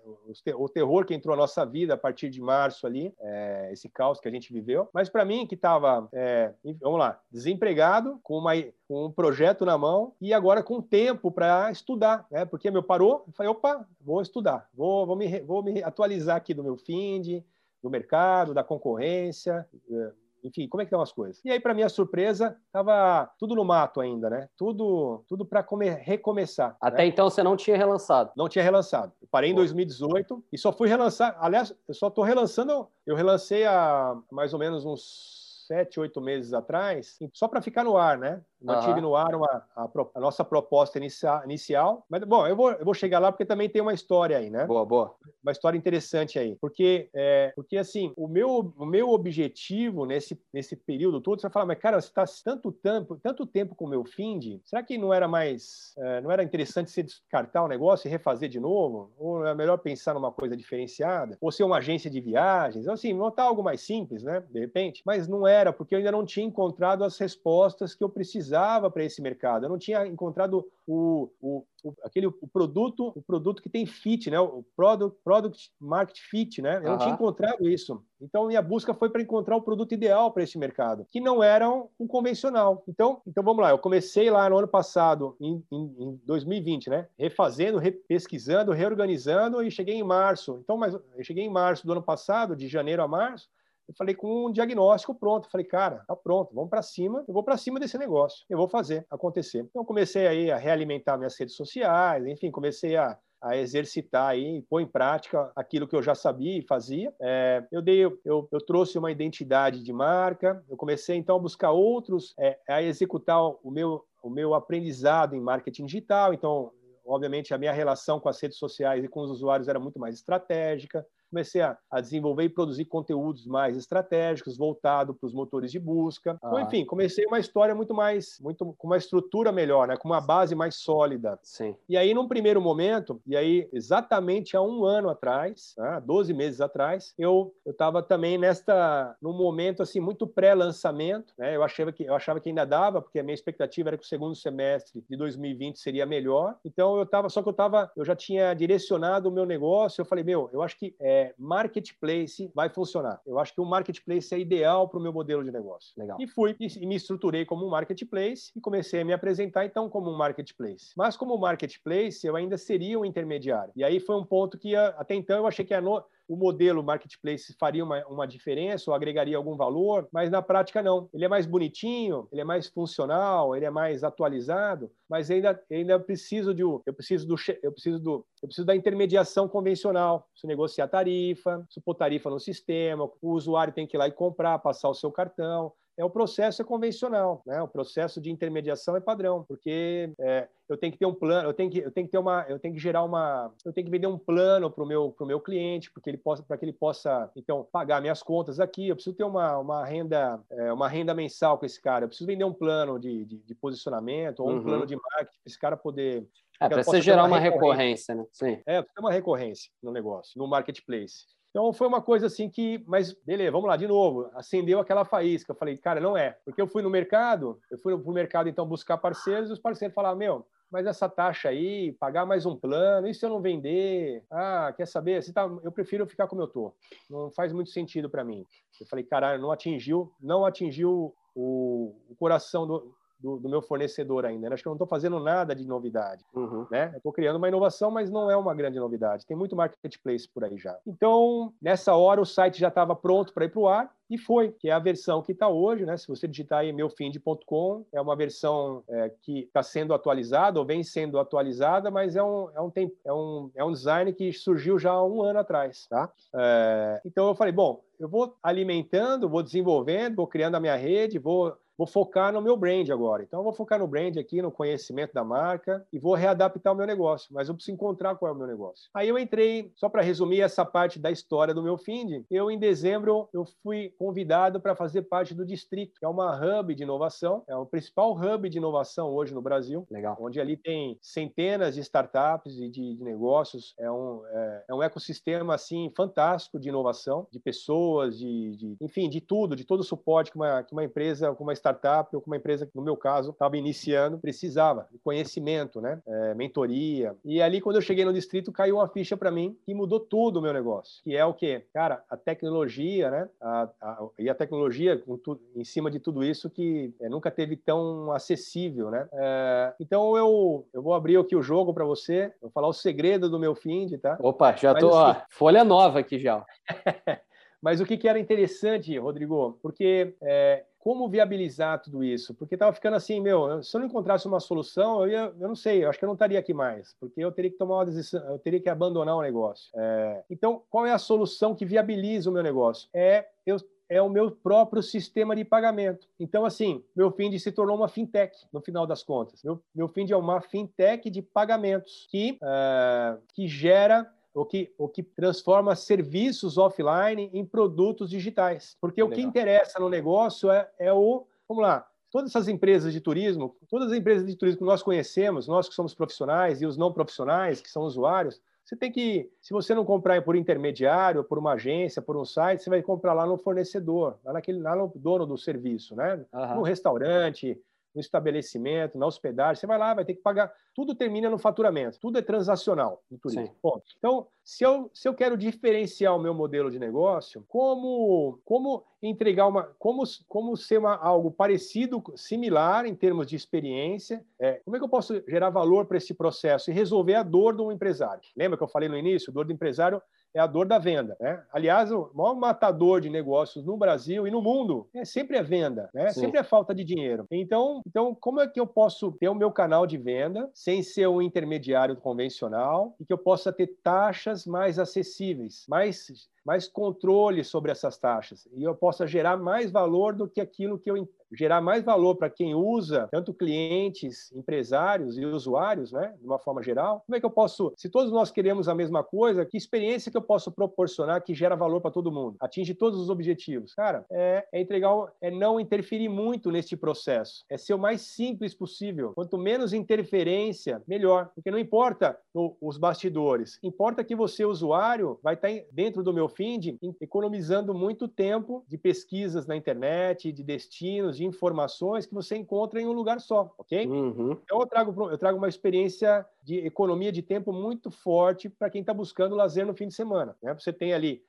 o terror que entrou na nossa vida a partir de março ali, é, esse caos que a gente viveu. Mas para mim, que estava, é, vamos lá, desempregado, com uma com um projeto na mão e agora com tempo para estudar, né? Porque meu parou, eu falei, opa, vou estudar, vou, vou, me, vou me atualizar aqui do meu FIND, do mercado, da concorrência, é, enfim, como é que estão as coisas? E aí, para minha surpresa, estava tudo no mato ainda, né? Tudo, tudo para recomeçar. Até né? então você não tinha relançado? Não tinha relançado. Eu parei em 2018 e só fui relançar. Aliás, eu só estou relançando. Eu relancei há mais ou menos uns sete, oito meses atrás, só para ficar no ar, né? Mantive uhum. no ar uma, a, a, nossa proposta inicia, inicial. Mas, bom, eu vou, eu vou chegar lá porque também tem uma história aí, né? Boa, boa. Uma história interessante aí. Porque, é, porque assim, o meu, o meu objetivo nesse, nesse período todo, você vai falar, mas cara, você está tanto tempo, tanto tempo com o meu FIND, será que não era mais, é, não era interessante você descartar o negócio e refazer de novo? Ou é melhor pensar numa coisa diferenciada? Ou ser uma agência de viagens? Assim, montar algo mais simples, né? De repente. Mas não era, porque eu ainda não tinha encontrado as respostas que eu precisava precisava para esse mercado. Eu não tinha encontrado o, o, o, aquele o produto, o produto que tem fit, né? O product, product market fit, né? Eu uhum. não tinha encontrado isso. Então minha busca foi para encontrar o produto ideal para esse mercado, que não era um, um, convencional. Então, então vamos lá. Eu comecei lá no ano passado, em, em, em 2020, né? Refazendo, repesquisando, reorganizando e cheguei em março. Então, mas eu cheguei em março do ano passado, de janeiro a março eu falei com um diagnóstico pronto. Eu falei, cara, tá pronto, vamos para cima. Eu vou para cima desse negócio. Eu vou fazer acontecer. Então, comecei aí a realimentar minhas redes sociais, enfim, comecei a a exercitar aí, pôr em prática aquilo que eu já sabia e fazia. É, eu dei, eu, eu, trouxe uma identidade de marca. Eu comecei então a buscar outros, é, a executar o meu o meu aprendizado em marketing digital. Então, obviamente, a minha relação com as redes sociais e com os usuários era muito mais estratégica comecei a, a, desenvolver e produzir conteúdos mais estratégicos, voltado para os motores de busca. Então, ah. Então, enfim, comecei uma história muito mais, muito com uma estrutura melhor, né? com uma base mais sólida. Sim. E aí, num primeiro momento, e aí exatamente há um ano atrás, né? 12 meses atrás, eu estava também nesta, num momento assim muito pré-lançamento. Né? Eu, achava que, eu achava que ainda dava, porque a minha expectativa era que o segundo semestre de 2020 seria melhor. Então, eu estava, só que eu estava, eu já tinha direcionado o meu negócio, eu falei, meu, eu acho que é, marketplace vai funcionar. Eu acho que o marketplace é ideal para o meu modelo de negócio. Legal. E fui e me estruturei como um marketplace e comecei a me apresentar então como um marketplace. Mas como marketplace, eu ainda seria um intermediário. E aí foi um ponto que até então eu achei que a no o modelo marketplace faria uma, uma diferença ou agregaria algum valor, mas na prática não. Ele é mais bonitinho, ele é mais funcional, ele é mais atualizado, mas ainda ainda preciso de eu preciso do eu preciso do eu preciso da intermediação convencional, se negociar tarifa, supor tarifa no sistema, o usuário tem que ir lá e comprar, passar o seu cartão, é o processo é convencional, né? O processo de intermediação é padrão, porque é, eu tenho que ter um plano, eu tenho que, eu tenho que ter uma, eu tenho que gerar uma, eu tenho que vender um plano para o meu, pro meu cliente, porque ele possa, para que ele possa, então, pagar minhas contas aqui. Eu preciso ter uma, uma renda, é, uma renda mensal com esse cara. Eu preciso vender um plano de, de, de posicionamento ou um uhum. plano de marketing para esse cara poder é, para você gerar uma recorrência, recorrência, né? Sim. É, ter uma recorrência no negócio, no marketplace. Então foi uma coisa assim que, mas beleza, vamos lá de novo, acendeu aquela faísca. Eu falei, cara, não é, porque eu fui no mercado, eu fui no mercado então buscar parceiros, e os parceiros falaram, meu, mas essa taxa aí, pagar mais um plano, e se eu não vender? Ah, quer saber? Você tá, eu prefiro ficar como eu tô. Não faz muito sentido para mim. Eu falei, caralho, não atingiu, não atingiu o, o coração do, do, do meu fornecedor ainda. Né? Acho que eu não estou fazendo nada de novidade. Uhum. Né? Estou criando uma inovação, mas não é uma grande novidade. Tem muito marketplace por aí já. Então, nessa hora, o site já estava pronto para ir para o ar e foi, que é a versão que está hoje, né? Se você digitar aí meufind.com, é uma versão é, que está sendo atualizada ou vem sendo atualizada, mas é um, é, um, é, um, é um design que surgiu já há um ano atrás, tá? É, então eu falei, bom, eu vou alimentando, vou desenvolvendo, vou criando a minha rede, vou vou focar no meu brand agora. Então, eu vou focar no brand aqui, no conhecimento da marca e vou readaptar o meu negócio. Mas eu preciso encontrar qual é o meu negócio. Aí eu entrei, só para resumir essa parte da história do meu Find, eu em dezembro eu fui convidado para fazer parte do Distrito, que é uma hub de inovação, é o principal hub de inovação hoje no Brasil. Legal. Onde ali tem centenas de startups e de, de negócios. É um, é, é, um ecossistema assim fantástico de inovação, de pessoas, de, de enfim, de tudo, de todo o suporte que uma, que uma empresa, com uma startup ou com uma empresa que, no meu caso, estava iniciando, precisava de conhecimento, né? É, mentoria. E ali, quando eu cheguei no distrito, caiu uma ficha para mim que mudou tudo o meu negócio. Que é o quê? Cara, a tecnologia, né? A, a, e a tecnologia, tu, em cima de tudo isso, que é, nunca teve tão acessível, né? É, então, eu, eu vou abrir aqui o jogo para você, vou falar o segredo do meu find, tá? Opa, já Mas, tô, assim, ó, folha nova aqui já. Mas o que, que era interessante, Rodrigo, porque é, como viabilizar tudo isso? Porque estava ficando assim, meu, se eu não encontrasse uma solução, eu, ia, eu não sei, eu acho que eu não estaria aqui mais, porque eu teria que tomar uma decisão, eu teria que abandonar o negócio. É, então, qual é a solução que viabiliza o meu negócio? É eu é o meu próprio sistema de pagamento. Então, assim, meu Find se tornou uma fintech, no final das contas. Meu, meu Find é uma fintech de pagamentos que, uh, que gera o que, o que transforma serviços offline em produtos digitais. Porque Legal. o que interessa no negócio é, é o. Vamos lá, todas essas empresas de turismo, todas as empresas de turismo que nós conhecemos, nós que somos profissionais e os não profissionais, que são usuários, você tem que, se você não comprar por intermediário, por uma agência, por um site, você vai comprar lá no fornecedor, lá, naquele, lá no dono do serviço, né? Uhum. No restaurante, no estabelecimento, na hospedagem, você vai lá, vai ter que pagar. Tudo termina no faturamento, tudo é transacional no turismo. Então, se eu, se eu quero diferenciar o meu modelo de negócio, como, como entregar uma. Como, como ser uma, algo parecido, similar em termos de experiência, é, como é que eu posso gerar valor para esse processo e resolver a dor do empresário? Lembra que eu falei no início? Dor do empresário é a dor da venda. Né? Aliás, o maior matador de negócios no Brasil e no mundo é sempre a venda, né? sempre a falta de dinheiro. Então, então, como é que eu posso ter o meu canal de venda sem ser um intermediário convencional e que eu possa ter taxas mais acessíveis, mais mais controle sobre essas taxas e eu possa gerar mais valor do que aquilo que eu gerar mais valor para quem usa, tanto clientes, empresários e usuários, né, de uma forma geral. Como é que eu posso, se todos nós queremos a mesma coisa, que experiência que eu posso proporcionar que gera valor para todo mundo, atinge todos os objetivos? Cara, é, é entregar, é não interferir muito neste processo, é ser o mais simples possível. Quanto menos interferência, melhor, porque não importa o, os bastidores, importa que você, usuário, vai estar tá dentro do meu feed economizando muito tempo de pesquisas na internet, de destinos, de informações que você encontra em um lugar só, ok? Uhum. Então eu trago, eu trago uma experiência de economia de tempo muito forte para quem está buscando lazer no fim de semana. Né? Você tem ali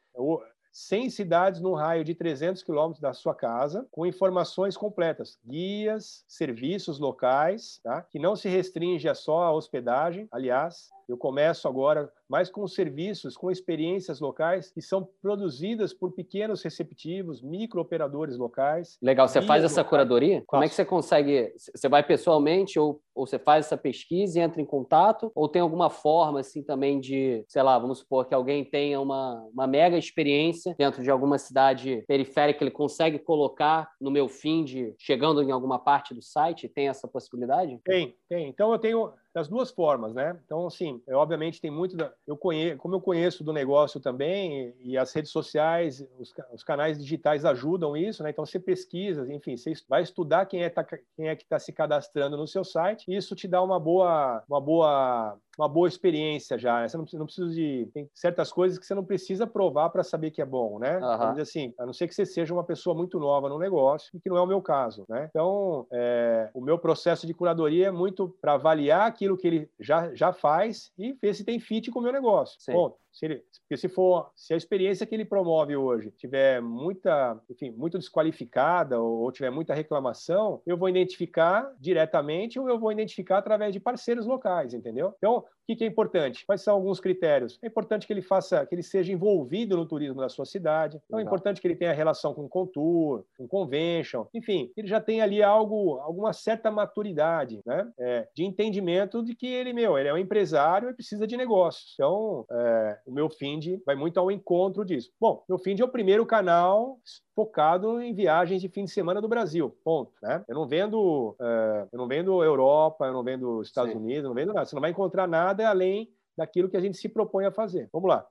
100 cidades no raio de 300 quilômetros da sua casa, com informações completas, guias, serviços locais, tá? que não se restringe a só a hospedagem. Aliás, eu começo agora mais com serviços, com experiências locais que são produzidas por pequenos receptivos, microoperadores locais. Legal, você faz essa locais. curadoria? Como é que você consegue? Você vai pessoalmente ou, ou você faz essa pesquisa e entra em contato? Ou tem alguma forma, assim, também de, sei lá, vamos supor que alguém tenha uma, uma mega experiência dentro de alguma cidade periférica, ele consegue colocar no meu feed, chegando em alguma parte do site? Tem essa possibilidade? Tem, tem. Então eu tenho das duas formas, né? Então, assim, eu, obviamente tem muito da, eu conheço, como eu conheço do negócio também e as redes sociais, os, os, canais digitais ajudam isso, né? Então você pesquisa, enfim, você vai estudar quem é, tá, quem é que está se cadastrando no seu site e isso te dá uma boa, uma boa uma boa experiência já. Né? Você não precisa, não precisa, de. Tem certas coisas que você não precisa provar para saber que é bom, né? Uhum. Vamos dizer assim, a não ser que você seja uma pessoa muito nova no negócio, e que não é o meu caso, né? Então, é, o meu processo de curadoria é muito para avaliar aquilo que ele já, já faz e ver se tem fit com o meu negócio. Sim. Bom, Se ele, porque se for, se a experiência que ele promove hoje tiver muita, enfim, muito desqualificada ou, ou tiver muita reclamação, eu vou identificar diretamente ou eu vou identificar através de parceiros locais, entendeu? Então, o que é importante? Quais são alguns critérios? É importante que ele faça, que ele seja envolvido no turismo da sua cidade. Então, é importante que ele tenha relação com contour, com convention, enfim, ele já tem ali algo, alguma certa maturidade, né? É, de entendimento de que ele, meu, ele é um empresário e precisa de negócios. Então, é, o meu Find vai muito ao encontro disso. Bom, meu Find é o primeiro canal focado em viagens de fim de semana do Brasil. Ponto. Né? Eu não vendo, uh, eu não vendo Europa, eu não vendo Estados Sim. Unidos, eu não vendo nada. Você não vai encontrar nada além daquilo que a gente se propõe a fazer. Vamos lá.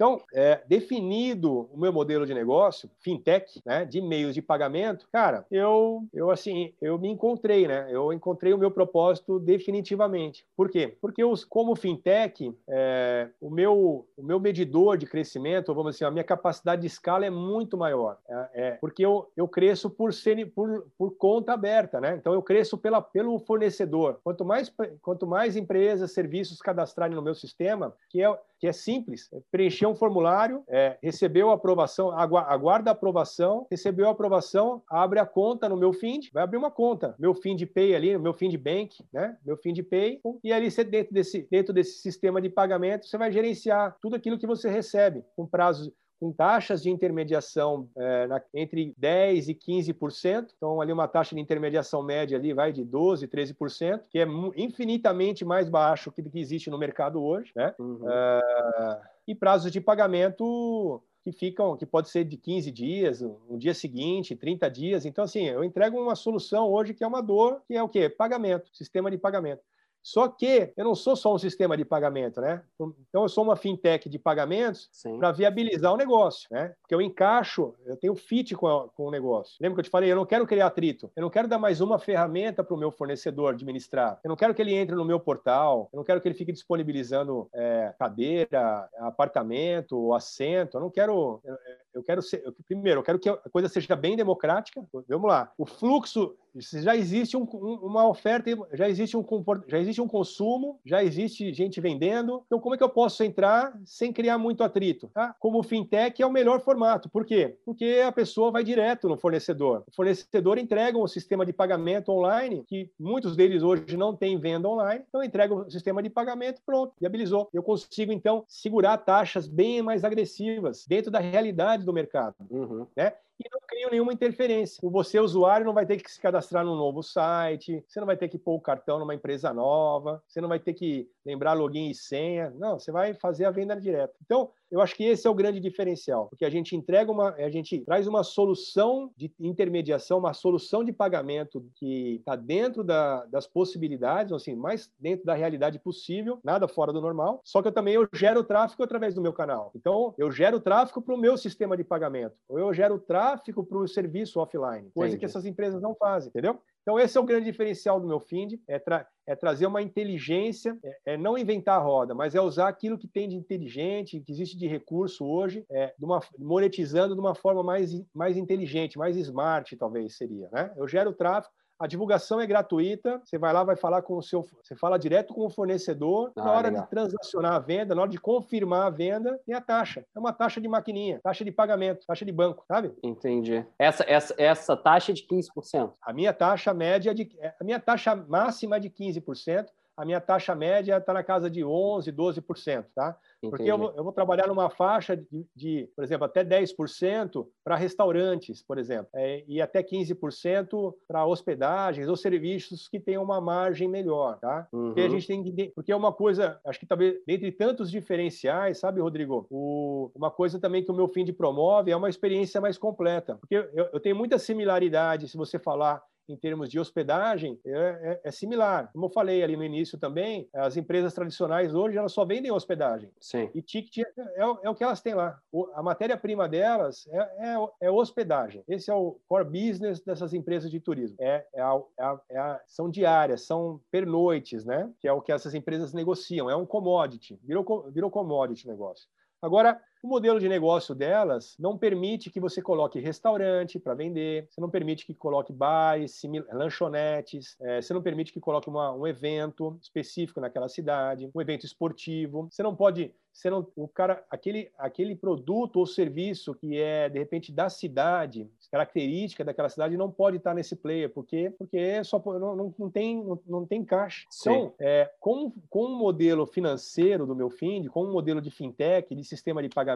Então, é, definido o meu modelo de negócio, fintech, né, de meios de pagamento, cara, eu, eu assim, eu me encontrei, né? Eu encontrei o meu propósito definitivamente. Por quê? Porque os, como fintech, é, o meu o meu medidor de crescimento, vamos dizer, a minha capacidade de escala é muito maior. É, é, porque eu, eu cresço por ser por, por conta aberta, né? Então eu cresço pela, pelo fornecedor. Quanto mais quanto mais empresas, serviços cadastrarem no meu sistema, que é que é simples, é preencher um formulário, é, recebeu a aprovação, aguarda a aprovação, recebeu a aprovação, abre a conta no meu Find, vai abrir uma conta, meu Find Pay ali, meu Find Bank, né? Meu Find Pay, e ali você dentro desse dentro desse sistema de pagamento, você vai gerenciar tudo aquilo que você recebe com prazos com taxas de intermediação é, na, entre 10% e 15%. Então, ali uma taxa de intermediação média ali vai de 12%, 13%, que é infinitamente mais baixo que, que existe no mercado hoje. Né? Uhum. É, e prazos de pagamento que ficam, que pode ser de 15 dias, um dia seguinte, 30 dias. Então, assim, eu entrego uma solução hoje que é uma dor, que é o quê? Pagamento, sistema de pagamento. Só que eu não sou só um sistema de pagamento, né? Então eu sou uma fintech de pagamentos para viabilizar o negócio, né? Porque eu encaixo, eu tenho fit com, a, com o negócio. Lembra que eu te falei? Eu não quero criar atrito. Eu não quero dar mais uma ferramenta para o meu fornecedor administrar. Eu não quero que ele entre no meu portal. Eu não quero que ele fique disponibilizando é, cadeira, apartamento, assento. Eu não quero. Eu, eu quero ser. Eu, primeiro, eu quero que a coisa seja bem democrática. Vamos lá. O fluxo já existe um, uma oferta, já existe um já existe um consumo, já existe gente vendendo. Então, como é que eu posso entrar sem criar muito atrito? Tá? Como fintech é o melhor formato. Por quê? Porque a pessoa vai direto no fornecedor. O fornecedor entrega um sistema de pagamento online, que muitos deles hoje não têm venda online, então entrega o sistema de pagamento, pronto, viabilizou. Eu consigo, então, segurar taxas bem mais agressivas dentro da realidade do mercado. Uhum. Né? E não criam nenhuma interferência. O você, usuário, não vai ter que se cadastrar num novo site, você não vai ter que pôr o cartão numa empresa nova, você não vai ter que lembrar login e senha. Não, você vai fazer a venda direto. Então, eu acho que esse é o grande diferencial, porque a gente entrega uma, a gente traz uma solução de intermediação, uma solução de pagamento que está dentro da, das possibilidades, assim, mais dentro da realidade possível, nada fora do normal. Só que eu também eu gero tráfego através do meu canal. Então, eu gero tráfego para o meu sistema de pagamento, ou eu gero tráfego para o serviço offline, coisa Entendi. que essas empresas não fazem, entendeu? Então, esse é o grande diferencial do meu Find, é, tra é trazer uma inteligência, é, é, não inventar a roda, mas é usar aquilo que tem de inteligente, que existe de recurso hoje, é, de uma, monetizando de uma forma mais, mais inteligente, mais smart, talvez seria. Né? Eu gero tráfego, a divulgação é gratuita. Você vai lá, vai falar com o seu. Você fala direto com o fornecedor. Ah, na hora legal. de transacionar a venda, na hora de confirmar a venda, tem a taxa. É uma taxa de maquininha, taxa de pagamento, taxa de banco, sabe? Entendi. Essa, essa, essa taxa é de 15%. A minha taxa média de. A minha taxa máxima é de 15%. A minha taxa média está na casa de 11%, 12%, tá? Porque eu vou, eu vou, trabalhar numa faixa de, de por exemplo, até 10% para restaurantes, por exemplo, é, e até 15% para hospedagens ou serviços que tenham uma margem melhor, tá? Uhum. Porque a uhum. gente tem que. Porque é uma coisa, acho que talvez, dentre tantos diferenciais, sabe, Rodrigo? O, uma coisa também que o meu fim de promove é uma experiência mais completa. Porque eu, eu tenho muita similaridade, se você falar em termos de hospedagem é, é, é, similar. Como eu falei ali no início também, as empresas tradicionais hoje elas só vendem hospedagem. Sim. E ticket é, é, é o que elas têm lá. O, a matéria-prima delas é, é, é, hospedagem. Esse é o core business dessas empresas de turismo. É, a, a, são diárias, são pernoites, né? Que é o que essas empresas negociam. É um commodity. Virou, virou commodity o negócio. Agora, O modelo de negócio delas não permite que você coloque restaurante para vender, você não permite que coloque bares, lanchonetes, é, você não permite que coloque uma, um evento específico naquela cidade, um evento esportivo. Você não pode você não, o cara, aquele, aquele produto ou serviço que é de repente da cidade, característica daquela cidade, não pode estar nesse player, porque porque só não, não, não tem não, não, tem caixa. Sim. Então, é, com, com um modelo financeiro do meu Find, com um modelo de fintech, de sistema de pagamento,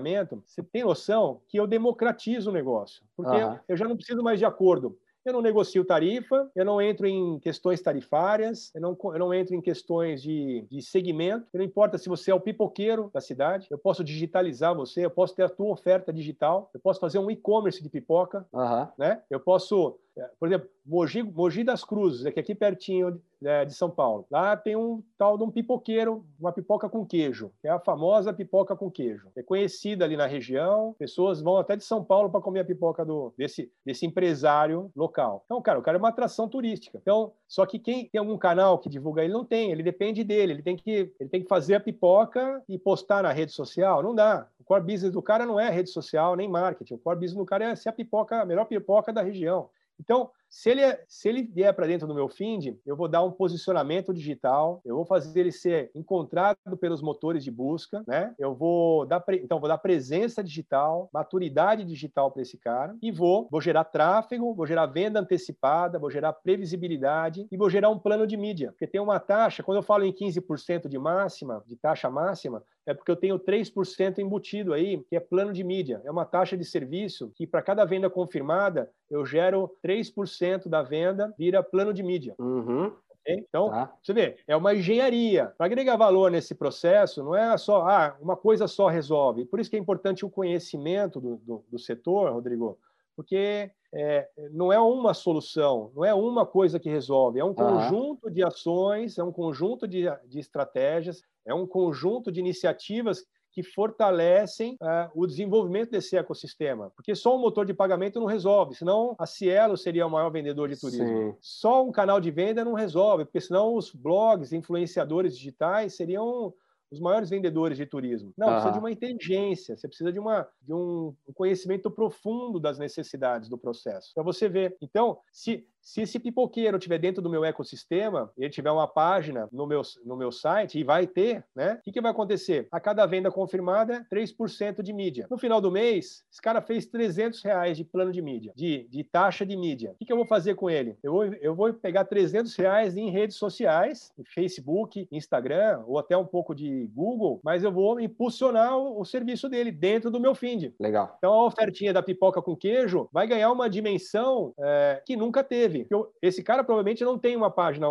você tem noção que eu democratizo o negócio, porque uhum. eu já não preciso mais de acordo. Eu não negocio tarifa, eu não entro em questões tarifárias, eu não, eu não entro em questões de, de segmento. Não importa se você é o pipoqueiro da cidade, eu posso digitalizar você, eu posso ter a tua oferta digital, eu posso fazer um e-commerce de pipoca, uhum. né? Eu posso por exemplo, Mogi, Mogi das Cruzes, aqui, aqui pertinho é, de São Paulo. Lá tem um tal de um pipoqueiro, uma pipoca com queijo, que é a famosa pipoca com queijo. É conhecida ali na região, pessoas vão até de São Paulo para comer a pipoca do, desse, desse empresário local. Então, cara, o cara é uma atração turística. Então, só que quem tem algum canal que divulga ele não tem, ele depende dele, ele tem que, ele tem que fazer a pipoca e postar na rede social. Não dá. O core business do cara não é rede social nem marketing. O core business do cara é ser a pipoca, a melhor pipoca da região. Então, se ele, é, se ele vier para dentro do meu feed, eu vou dar um posicionamento digital, eu vou fazer ele ser encontrado pelos motores de busca, né? Eu vou dar, então vou dar presença digital, maturidade digital para esse cara e vou, vou gerar tráfego, vou gerar venda antecipada, vou gerar previsibilidade e vou gerar um plano de mídia. Porque tem uma taxa, quando eu falo em 15% de máxima, de taxa máxima, é porque eu tenho 3% embutido aí, que é plano de mídia. É uma taxa de serviço que, para cada venda confirmada, eu gero 3% da venda, vira plano de mídia. Uhum. Então, tá. você vê, é uma engenharia. Para agregar valor nesse processo, não é só, ah, uma coisa só resolve. Por isso que é importante o conhecimento do, do, do setor, Rodrigo, porque é, não é uma solução, não é uma coisa que resolve, é um conjunto de ações, é um conjunto de, de estratégias, é um conjunto de iniciativas que fortalecem uh, o desenvolvimento desse ecossistema. Porque só um motor de pagamento não resolve, senão a Cielo seria o maior vendedor de turismo. Sim. Só um canal de venda não resolve, porque senão os blogs, influenciadores digitais seriam os maiores vendedores de turismo. Não, precisa de uma inteligência, você precisa de, uma, de um conhecimento profundo das necessidades do processo. Para você ver. Então, se, se esse pipoqueiro estiver dentro do meu ecossistema, ele tiver uma página no meu, no meu site, e vai ter, né? O que, que vai acontecer? A cada venda confirmada, 3% de mídia. No final do mês, esse cara fez 300 reais de plano de mídia, de, de taxa de mídia. O que, que eu vou fazer com ele? Eu vou, eu vou pegar 300 reais em redes sociais, em Facebook, Instagram, ou até um pouco de Google, mas eu vou impulsionar o, o serviço dele dentro do meu feed. Legal. Então, a ofertinha da pipoca com queijo vai ganhar uma dimensão é, que nunca teve Esse cara provavelmente não tem uma página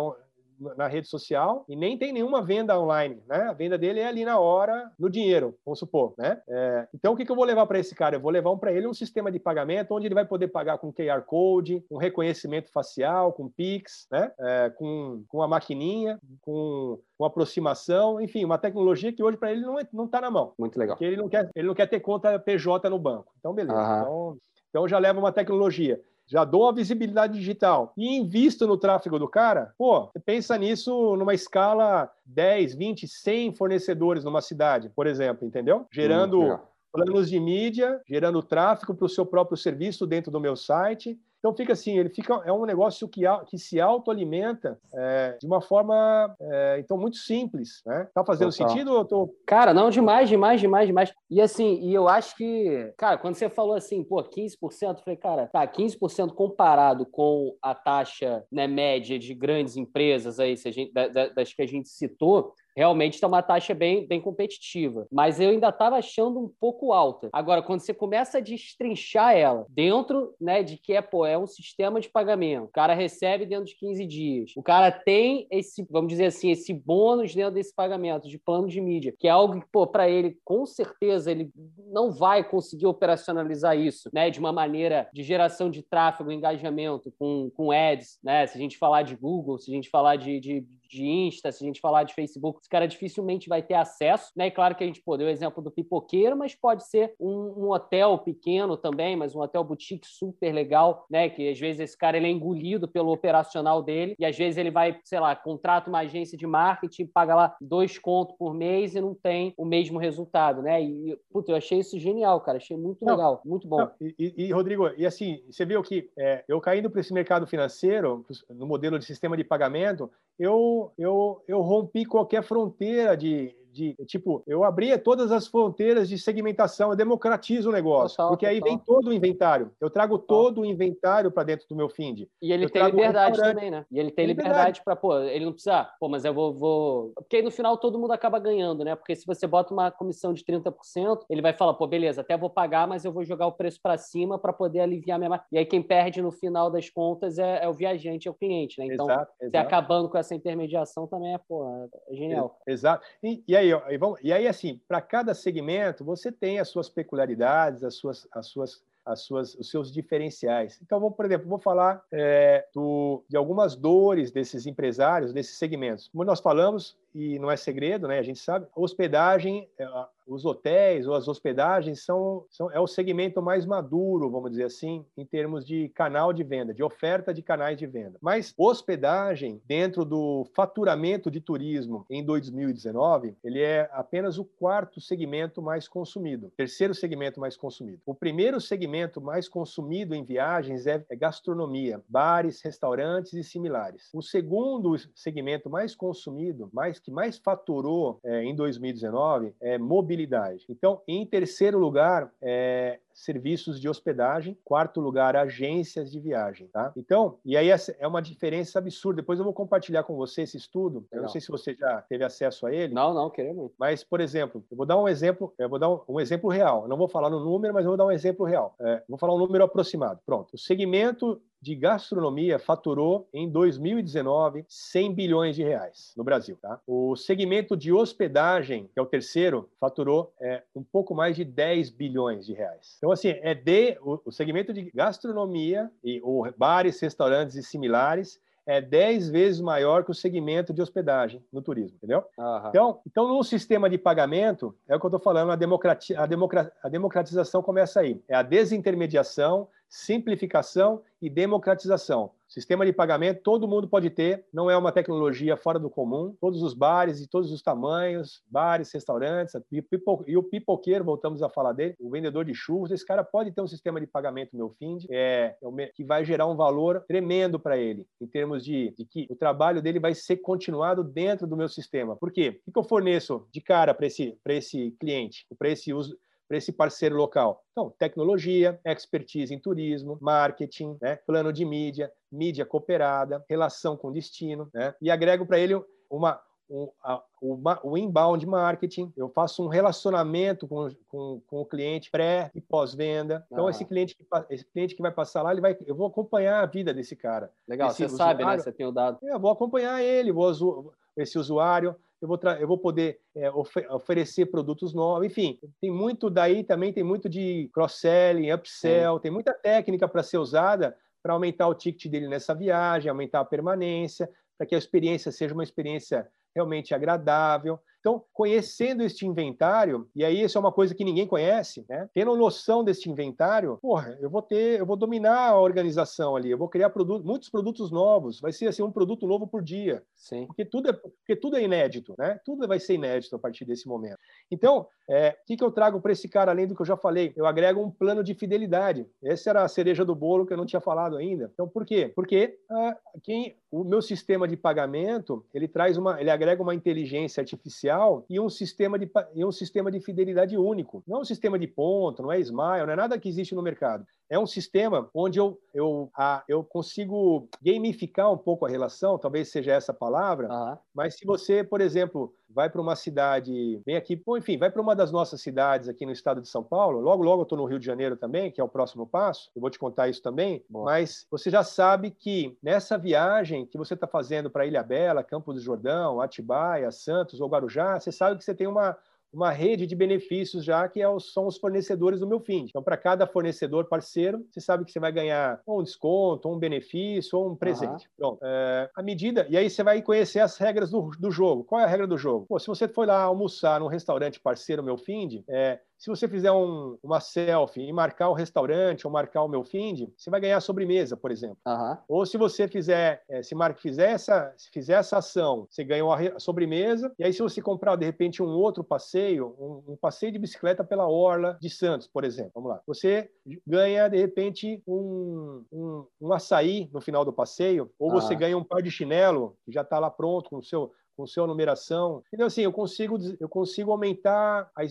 na rede social e nem tem nenhuma venda online, né? A venda dele é ali na hora, no dinheiro, vamos supor, né? É, então, o que, que eu vou levar para esse cara? Eu vou levar um para ele um sistema de pagamento onde ele vai poder pagar com QR Code, com reconhecimento facial, com Pix, né? É, com, com a maquininha, com, com aproximação, enfim, uma tecnologia que hoje para ele não, é, não tá na mão. Muito legal. Porque ele não quer, ele não quer ter conta PJ no banco. Então, beleza. Uhum. Então, então já leva uma tecnologia já dou uma visibilidade digital. E invisto no tráfego do cara, pô, você pensa nisso numa escala 10, 20, 100 fornecedores numa cidade, por exemplo, entendeu? Gerando hum, planos de mídia, gerando tráfego para o seu próprio serviço dentro do meu site então fica assim, ele fica é um negócio que, que se autoalimenta é, de uma forma é, então muito simples, né? Tá fazendo Total. sentido ou tô... Cara, não, demais, demais, demais, demais. E assim, e eu acho que, cara, quando você falou assim, pô, 15%, eu falei, cara, tá, 15% comparado com a taxa né, média de grandes empresas aí, se a gente, das que a gente citou, realmente está uma taxa bem, bem competitiva. Mas eu ainda estava achando um pouco alta. Agora, quando você começa a destrinchar ela dentro né, de que é, pô, é um sistema de pagamento, o cara recebe dentro de 15 dias, o cara tem esse, vamos dizer assim, esse bônus dentro desse pagamento de plano de mídia, que é algo que, pô, para ele, com certeza, ele não vai conseguir operacionalizar isso, né, de uma maneira de geração de tráfego, engajamento com, com ads, né, se a gente falar de Google, se a gente falar de, de de Insta, se a gente falar de Facebook, esse cara dificilmente vai ter acesso, né? E claro que a gente pô, deu o exemplo do pipoqueiro, mas pode ser um, um, hotel pequeno também, mas um hotel boutique super legal, né? Que às vezes esse cara ele é engolido pelo operacional dele e às vezes ele vai, sei lá, contrata uma agência de marketing, paga lá dois contos por mês e não tem o mesmo resultado, né? E, puta, eu achei isso genial, cara. Achei muito não, legal, muito bom. Não, e, e, Rodrigo, e assim, você viu que é, eu caindo para esse mercado financeiro, no modelo de sistema de pagamento, eu, eu, eu rompi qualquer fronteira de, de tipo, eu abria todas as fronteiras de segmentação, eu democratizo o negócio, total, porque aí total. vem todo o inventário. Eu trago todo o inventário para dentro do meu find. E ele eu tem liberdade também, né? E ele tem liberdade para, pô, ele não precisa, pô, mas eu vou, vou, porque aí no final todo mundo acaba ganhando, né? Porque se você bota uma comissão de 30%, ele vai falar, pô, beleza, até vou pagar, mas eu vou jogar o preço para cima para poder aliviar minha E aí quem perde no final das contas é, é o viajante, é o cliente, né? Então, exato, exato. você acabando com essa intermediação também é, pô, é genial. Exato. E, e aí aí, vamos, e aí assim, para cada segmento, você tem as suas peculiaridades, as suas, as suas as suas, os seus diferenciais. Então, vou, por exemplo, vou falar é, do, de algumas dores desses empresários, desses segmentos. Como nós falamos, e não é segredo, né? A gente sabe, hospedagem, é, os hotéis ou as hospedagens são, são é o segmento mais maduro, vamos dizer assim, em termos de canal de venda, de oferta de canais de venda. Mas hospedagem, dentro do faturamento de turismo em 2019, ele é apenas o quarto segmento mais consumido, terceiro segmento mais consumido. O primeiro segmento mais consumido em viagens é, é gastronomia, bares, restaurantes e similares. O segundo segmento mais consumido, mais que mais faturou é, em 2019 é mobilidade. Então, em terceiro lugar, é, serviços de hospedagem, quarto lugar, agências de viagem, tá? Então, e aí é uma diferença absurda. Depois eu vou compartilhar com você esse estudo. Eu não sei se você já teve acesso a ele. Não, não, queremos. Mas, por exemplo, eu vou dar um exemplo, eu vou dar um, um exemplo real. Eu não vou falar no número, mas eu vou dar um exemplo real. É, vou falar um número aproximado. Pronto. O segmento de gastronomia faturou em 2019 100 bilhões de reais no Brasil. Tá? O segmento de hospedagem, que é o terceiro, faturou é, um pouco mais de 10 bilhões de reais. Então, assim, é de o, o segmento de gastronomia e ou bares, restaurantes e similares é 10 vezes maior que o segmento de hospedagem no turismo, entendeu? Então, então, no sistema de pagamento, é o que eu estou falando, a, democrati a, democra a democratização começa aí. É a desintermediação, simplificação e democratização. Sistema de pagamento, todo mundo pode ter, não é uma tecnologia fora do comum. Todos os bares de todos os tamanhos, bares, restaurantes, e o pipoqueiro, voltamos a falar dele, o vendedor de churros, esse cara pode ter um sistema de pagamento meu fim, é, é que vai gerar um valor tremendo para ele, em termos de, de, que o trabalho dele vai ser continuado dentro do meu sistema. Por quê? O que eu forneço de cara para esse, esse cliente, para esse uso, para esse parceiro local? Então, tecnologia, expertise em turismo, marketing, né, plano de mídia, mídia cooperada, relação com destino, né, e agrego para ele uma, um, a, uma, o inbound marketing, eu faço um relacionamento com, com, com o cliente pré e pós-venda. Então, ah. esse, cliente que, esse cliente que vai passar lá, ele vai, eu vou acompanhar a vida desse cara. Legal, esse você usuário, sabe, né? Você tem o dado. É, eu vou acompanhar ele, vou, esse usuário, eu vou, eu vou poder é, ofer oferecer produtos novos, enfim, tem muito daí também, tem muito de cross-selling, upsell, tem muita técnica para ser usada para aumentar o ticket dele nessa viagem, aumentar a permanência, para que a experiência seja uma experiência realmente agradável. Então, conhecendo este inventário, e aí isso é uma coisa que ninguém conhece, né? Tendo noção deste inventário, porra, eu vou ter, eu vou dominar a organização ali, eu vou criar produto, muitos produtos novos, vai ser assim um produto novo por dia. Sim. Porque tudo é, porque tudo é inédito, né? Tudo vai ser inédito a partir desse momento. Então, é, o que, que eu trago para esse cara, além do que eu já falei? Eu agrego um plano de fidelidade. Essa era a cereja do bolo que eu não tinha falado ainda. Então, por quê? Porque ah, quem, o meu sistema de pagamento, ele traz uma, ele agrega uma inteligência artificial e um sistema de, e um sistema de fidelidade único. Não é um sistema de ponto, não é Smile, não é nada que existe no mercado. É um sistema onde eu, eu, a, eu consigo gamificar um pouco a relação, talvez seja essa a palavra, uhum. mas se você, por exemplo, vai para uma cidade, vem aqui, bom, enfim, vai para uma das nossas cidades aqui no estado de São Paulo, logo, logo eu estou no Rio de Janeiro também, que é o próximo passo, eu vou te contar isso também, Boa. mas você já sabe que nessa viagem que você está fazendo para Ilha Bela, Campos do Jordão, Atibaia, Santos ou Guarujá, você sabe que você tem uma uma rede de benefícios já que é são os fornecedores do meu fim. Então, para cada fornecedor parceiro, você sabe que você vai ganhar um desconto, um benefício ou um presente. Uhum. Pronto. É, a medida, e aí você vai conhecer as regras do, do jogo. Qual é a regra do jogo? Pô, se você for lá almoçar num restaurante parceiro meu Find, é, se você fizer um, uma selfie e marcar o restaurante ou marcar o meu find, você vai ganhar a sobremesa, por exemplo. Uhum. Ou se você fizer, é, se marca, fizer essa, se fizer essa ação, você ganha a sobremesa. E aí, se você comprar de repente um outro passeio, um, um, passeio de bicicleta pela orla de Santos, por exemplo, vamos lá, você ganha de repente um, um, um açaí no final do passeio, ou uhum. você ganha um par de chinelo que já está lá pronto com o seu com sua numeração. Então, assim, eu consigo, eu consigo aumentar, a,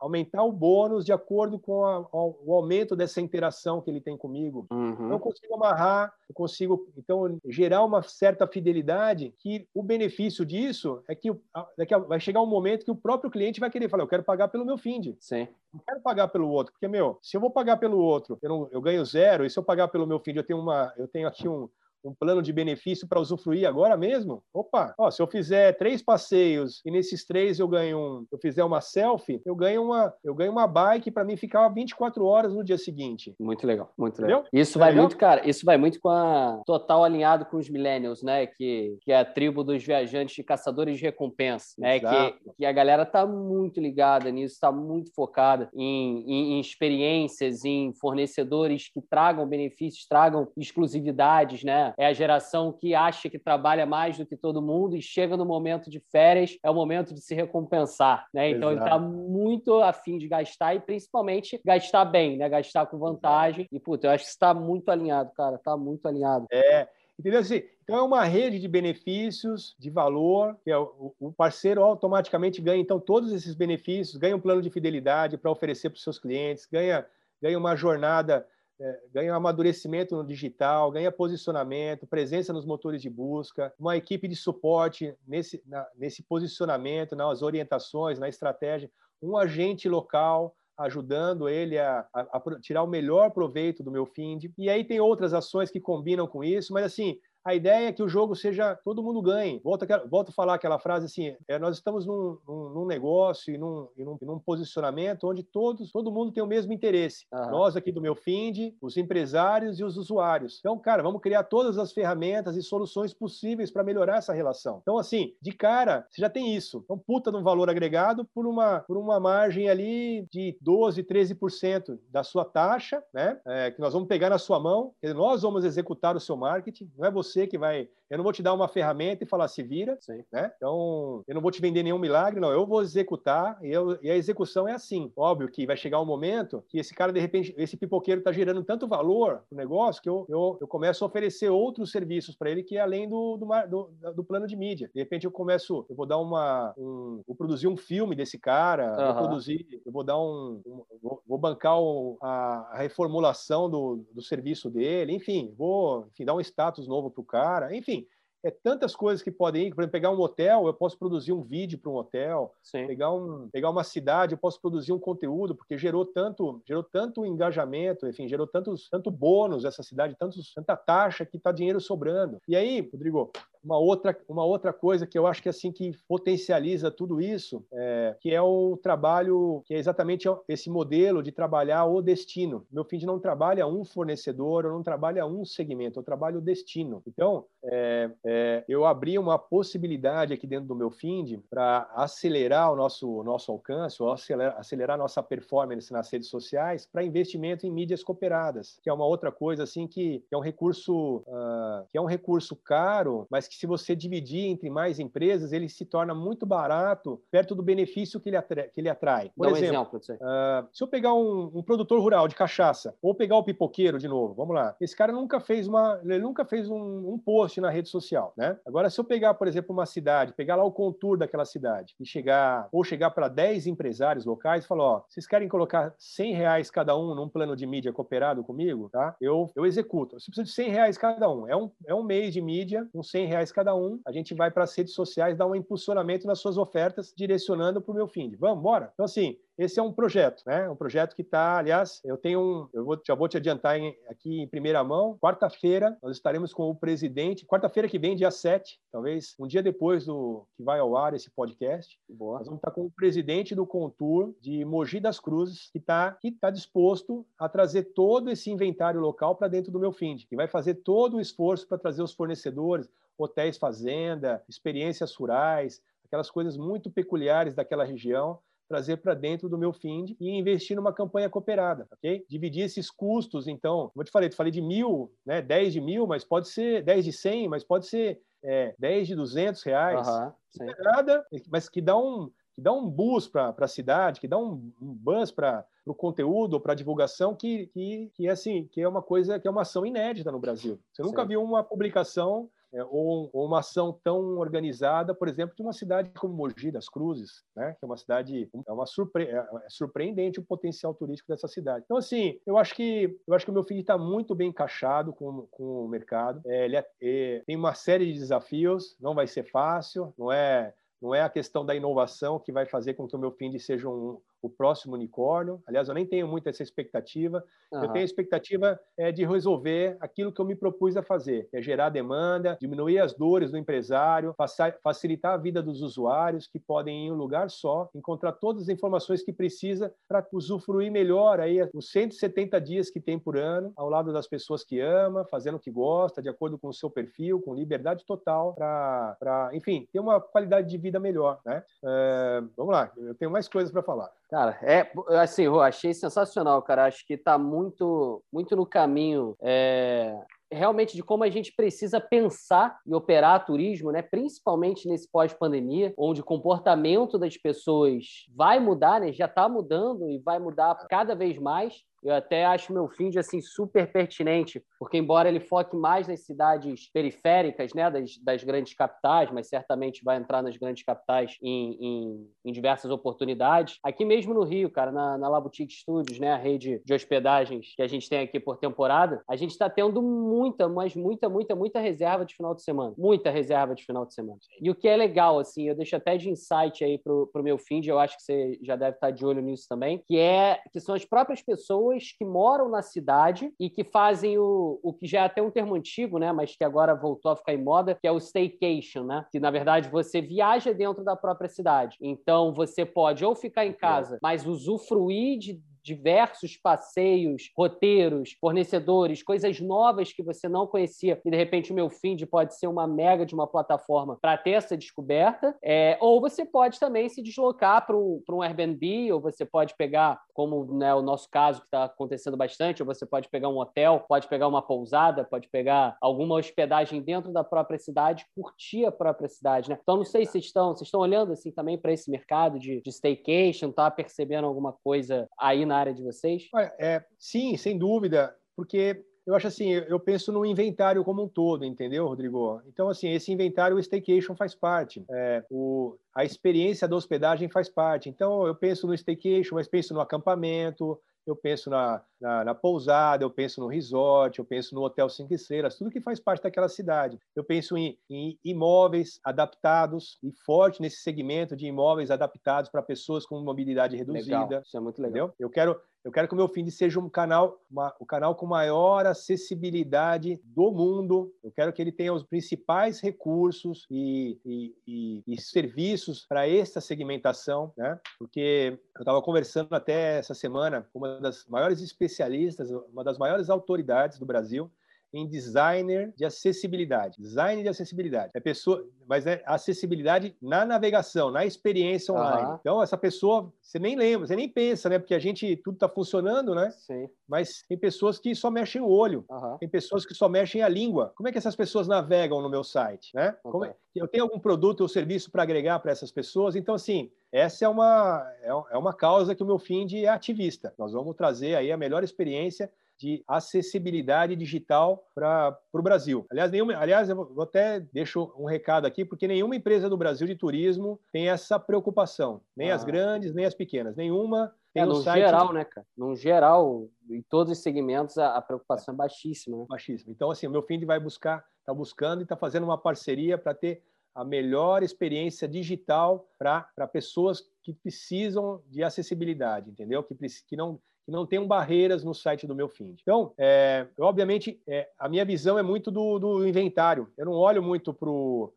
aumentar o bônus de acordo com a, o aumento dessa interação que ele tem comigo. Uhum. Eu consigo amarrar, eu consigo, então, gerar uma certa fidelidade que o benefício disso é que daqui a, vai chegar um momento que o próprio cliente vai querer falar, eu quero pagar pelo meu FIND. Sim. Não quero pagar pelo outro, porque, meu, se eu vou pagar pelo outro, eu, não, eu ganho zero, e se eu pagar pelo meu FIND, eu tenho, uma, eu tenho aqui um, um plano de benefício para usufruir agora mesmo? Opa, ó, se eu fizer três passeios e nesses três eu ganho um, eu fizer uma selfie, eu ganho uma, eu ganho uma bike para mim ficar 24 horas no dia seguinte. Muito legal, muito legal. Entendeu? Isso é vai legal? muito, cara, isso vai muito com a total alinhado com os millennials, né, que, que é a tribo dos viajantes e caçadores de recompensa, né, que, que a galera tá muito ligada nisso, está muito focada em, em, em experiências, em fornecedores que tragam benefícios, tragam exclusividades, né? É a geração que acha que trabalha mais do que todo mundo e chega no momento de férias, é o momento de se recompensar, né? Então Exato. ele está muito afim de gastar e principalmente gastar bem, né? Gastar com vantagem. E, puta, eu acho que está muito alinhado, cara. Está muito alinhado. É, Entendeu? Assim, então é uma rede de benefícios, de valor, que é o, o, parceiro automaticamente ganha então todos esses benefícios, ganha um plano de fidelidade para oferecer para os seus clientes, ganha, ganha uma jornada é, ganha amadurecimento no digital, ganha posicionamento, presença nos motores de busca, uma equipe de suporte nesse, na, nesse posicionamento, nas orientações, na estratégia, um agente local ajudando ele a, a, a tirar o melhor proveito do meu find. E aí tem outras ações que combinam com isso, mas assim, a ideia é que o jogo seja todo mundo ganhe. Volto, volto a falar aquela frase assim: é, nós estamos num, num, num negócio e num, e num, num, posicionamento onde todos, todo mundo tem o mesmo interesse. Uhum. Nós aqui do meu Find, os empresários e os usuários. Então, cara, vamos criar todas as ferramentas e soluções possíveis para melhorar essa relação. Então, assim, de cara, você já tem isso. Então, puta de um valor agregado por uma, por uma margem ali de 12, 13% da sua taxa, né? É, que nós vamos pegar na sua mão, nós vamos executar o seu marketing, não é você você que vai eu não vou te dar uma ferramenta e falar se vira, Sim. né? Então, eu não vou te vender nenhum milagre, não. Eu vou executar e, eu, e, a execução é assim. Óbvio que vai chegar um momento que esse cara, de repente, esse pipoqueiro está gerando tanto valor no negócio que eu, eu, eu começo a oferecer outros serviços para ele que é além do, do, do, do, plano de mídia. De repente, eu começo, eu vou dar uma, um, vou produzir um filme desse cara, uhum. vou produzir, eu vou dar um, um vou, vou, bancar o, a, a, reformulação do, do serviço dele, enfim, vou enfim, dar um status novo para o cara, enfim, é tantas coisas que podem ir. Por exemplo, pegar um hotel, eu posso produzir um vídeo para um hotel. Pegar, um, pegar uma cidade, eu posso produzir um conteúdo, porque gerou tanto, gerou tanto engajamento, enfim, gerou tantos, tanto bônus essa cidade, tantos, tanta taxa que está dinheiro sobrando. E aí, Rodrigo, uma outra, uma outra coisa que eu acho que assim que potencializa tudo isso, é, que é o trabalho, que é exatamente esse modelo de trabalhar o destino. Meu fim de não trabalha um fornecedor, eu não trabalho um segmento, eu trabalho o destino. Então, é, é, eu abri uma possibilidade aqui dentro do meu FIND para acelerar o nosso, nosso alcance, ou acelerar, acelerar nossa performance nas redes sociais para investimento em mídias cooperadas, que é uma outra coisa assim que, que é um recurso uh, que é um recurso caro, mas que se você dividir entre mais empresas, ele se torna muito barato perto do benefício que ele, atrai. Que ele atrai. Por Dá exemplo, um exemplo uh, se eu pegar um, um, produtor rural de cachaça, ou pegar o pipoqueiro de novo, vamos lá. Esse cara nunca fez uma, ele nunca fez um, um post na rede social, né? Agora, se eu pegar, por exemplo, uma cidade, pegar lá o contour daquela cidade e chegar, ou chegar para 10 empresários locais e falar, ó, vocês querem colocar 100 reais cada um num plano de mídia cooperado comigo, tá? Eu, eu executo. Eu preciso de 100 reais cada um. É um, é um mês de mídia, com 100 reais reais cada um, a gente vai para as redes sociais dar um impulsionamento nas suas ofertas, direcionando para o meu fim. Vamos, bora? Então, assim, esse é um projeto, né? Um projeto que está, aliás, eu tenho um, eu vou, já vou te adiantar em, aqui em primeira mão. Quarta-feira nós estaremos com o presidente. Quarta-feira que vem, dia 7, talvez um dia depois do que vai ao ar esse podcast. Boa. Nós vamos estar com o presidente do Contour de Mogi das Cruzes, que está que tá disposto a trazer todo esse inventário local para dentro do meu find, que vai fazer todo o esforço para trazer os fornecedores, hotéis fazenda, experiências rurais, aquelas coisas muito peculiares daquela região trazer para dentro do meu FIND e investir numa campanha cooperada, ok? Dividir esses custos, então, como eu te falei, te falei de mil, né, 10 de mil, mas pode ser 10 de 100, mas pode ser é, 10 de 200 reais, uhum, nada, mas que dá um, que dá um boost para a cidade, que dá um, um buzz para o conteúdo ou para a divulgação, que, que, que, é assim, que é uma coisa, que é uma ação inédita no Brasil. Você nunca Sim. viu uma publicação é, ou, ou, uma ação tão organizada, por exemplo, de uma cidade como Mogi das Cruzes, né? que é uma cidade é uma surpre é, é surpreendente o potencial turístico dessa cidade. Então, assim, eu acho que eu acho que o meu filho está muito bem encaixado com, com o mercado. É, ele é, tem uma série de desafios, não vai ser fácil, não é não é a questão da inovação que vai fazer com que o meu fim seja um, o próximo unicórnio. Aliás, eu nem tenho muito essa expectativa. Uhum. Eu tenho a expectativa é, de resolver aquilo que eu me propus a fazer, que é gerar demanda, diminuir as dores do empresário, facilitar a vida dos usuários que podem, em um lugar só, encontrar todas as informações que precisa para usufruir melhor aí os 170 dias que tem por ano, ao lado das pessoas que ama, fazendo o que gosta, de acordo com o seu perfil, com liberdade total para, enfim, ter uma qualidade de vida melhor. Né? É, vamos lá, eu tenho mais coisas para falar. Cara, é assim, eu achei sensacional, cara. Acho que está muito, muito no caminho. É realmente de como a gente precisa pensar e operar turismo, né? principalmente nesse pós-pandemia, onde o comportamento das pessoas vai mudar, né? já está mudando e vai mudar cada vez mais. Eu até acho meu de assim super pertinente, porque embora ele foque mais nas cidades periféricas, né, das, das grandes capitais, mas certamente vai entrar nas grandes capitais em, em, em diversas oportunidades. Aqui mesmo no Rio, cara, na, na Studios, né, a rede de hospedagens que a gente tem aqui por temporada, a gente está tendo muita, mas muita, muita, muita reserva de final de semana, muita reserva de final de semana. E o que é legal, assim, eu deixo até de insight aí pro, pro meu fim, eu acho que você já deve estar de olho nisso também, que é que são as próprias pessoas pessoas que moram na cidade e que fazem o, o que já é até um termo antigo, né? Mas que agora voltou a ficar em moda, que é o staycation, né? Que na verdade você viaja dentro da própria cidade. Então você pode ou ficar em casa, mas usufruir de diversos passeios, roteiros, fornecedores, coisas novas que você não conhecia e de repente o meu feed pode ser uma mega de uma plataforma para ter essa descoberta. É, ou você pode também se deslocar para um, um Airbnb, ou você pode pegar, como né, o nosso caso que está acontecendo bastante, ou você pode pegar um hotel, pode pegar uma pousada, pode pegar alguma hospedagem dentro da própria cidade, curtir a própria cidade, né? Então não sei se vocês estão, vocês estão olhando assim também para esse mercado de, de staycation, tá percebendo alguma coisa aí na área de vocês? É, sim, sem dúvida, porque eu acho assim, eu penso no inventário como um todo, entendeu, Rodrigo? Então, assim, esse inventário, o staycation faz parte, é, o, a experiência da hospedagem faz parte. Então, eu penso no staycation, mas penso no acampamento, eu penso na, na, na, pousada, eu penso no resort, eu penso no hotel cinco estrelas, tudo que faz parte daquela cidade. Eu penso em, em imóveis adaptados e forte nesse segmento de imóveis adaptados para pessoas com mobilidade reduzida. Legal. Isso é muito legal. Entendeu? Eu quero eu quero que o meu feed seja um canal, uma, o canal com maior acessibilidade do mundo. Eu quero que ele tenha os principais recursos e, e, e, e serviços para essa segmentação, né? Porque eu estava conversando até essa semana com uma das maiores especialistas, uma das maiores autoridades do Brasil, em designer de acessibilidade. Design de acessibilidade. É pessoa, mas é acessibilidade na navegação, na experiência online. Uhum. Então, essa pessoa, você nem lembra, você nem pensa, né? Porque a gente, tudo está funcionando, né? Sim. Mas tem pessoas que só mexem o olho, uhum. tem pessoas que só mexem a língua. Como é que essas pessoas navegam no meu site, né? Okay. É, eu tenho algum produto ou serviço para agregar para essas pessoas? Então, assim, essa é uma, é, é uma causa que o meu fim de é ativista. Nós vamos trazer aí a melhor experiência de acessibilidade digital para o Brasil. Aliás, nenhuma, aliás, eu vou até deixo um recado aqui, porque nenhuma empresa do Brasil de turismo tem essa preocupação, nem ah. as grandes, nem as pequenas, nenhuma tem é, no site geral, né, cara? No geral, em todos os segmentos, a, a preocupação é, é baixíssima. Né? Baixíssima. Então, assim, o meu Find vai buscar, está buscando e está fazendo uma parceria para ter a melhor experiência digital para pessoas que precisam de acessibilidade, entendeu? Que, que não que não tenham barreiras no site do meu Find. Então, é, eu, obviamente, é, a minha visão é muito do, do inventário. Eu não olho muito para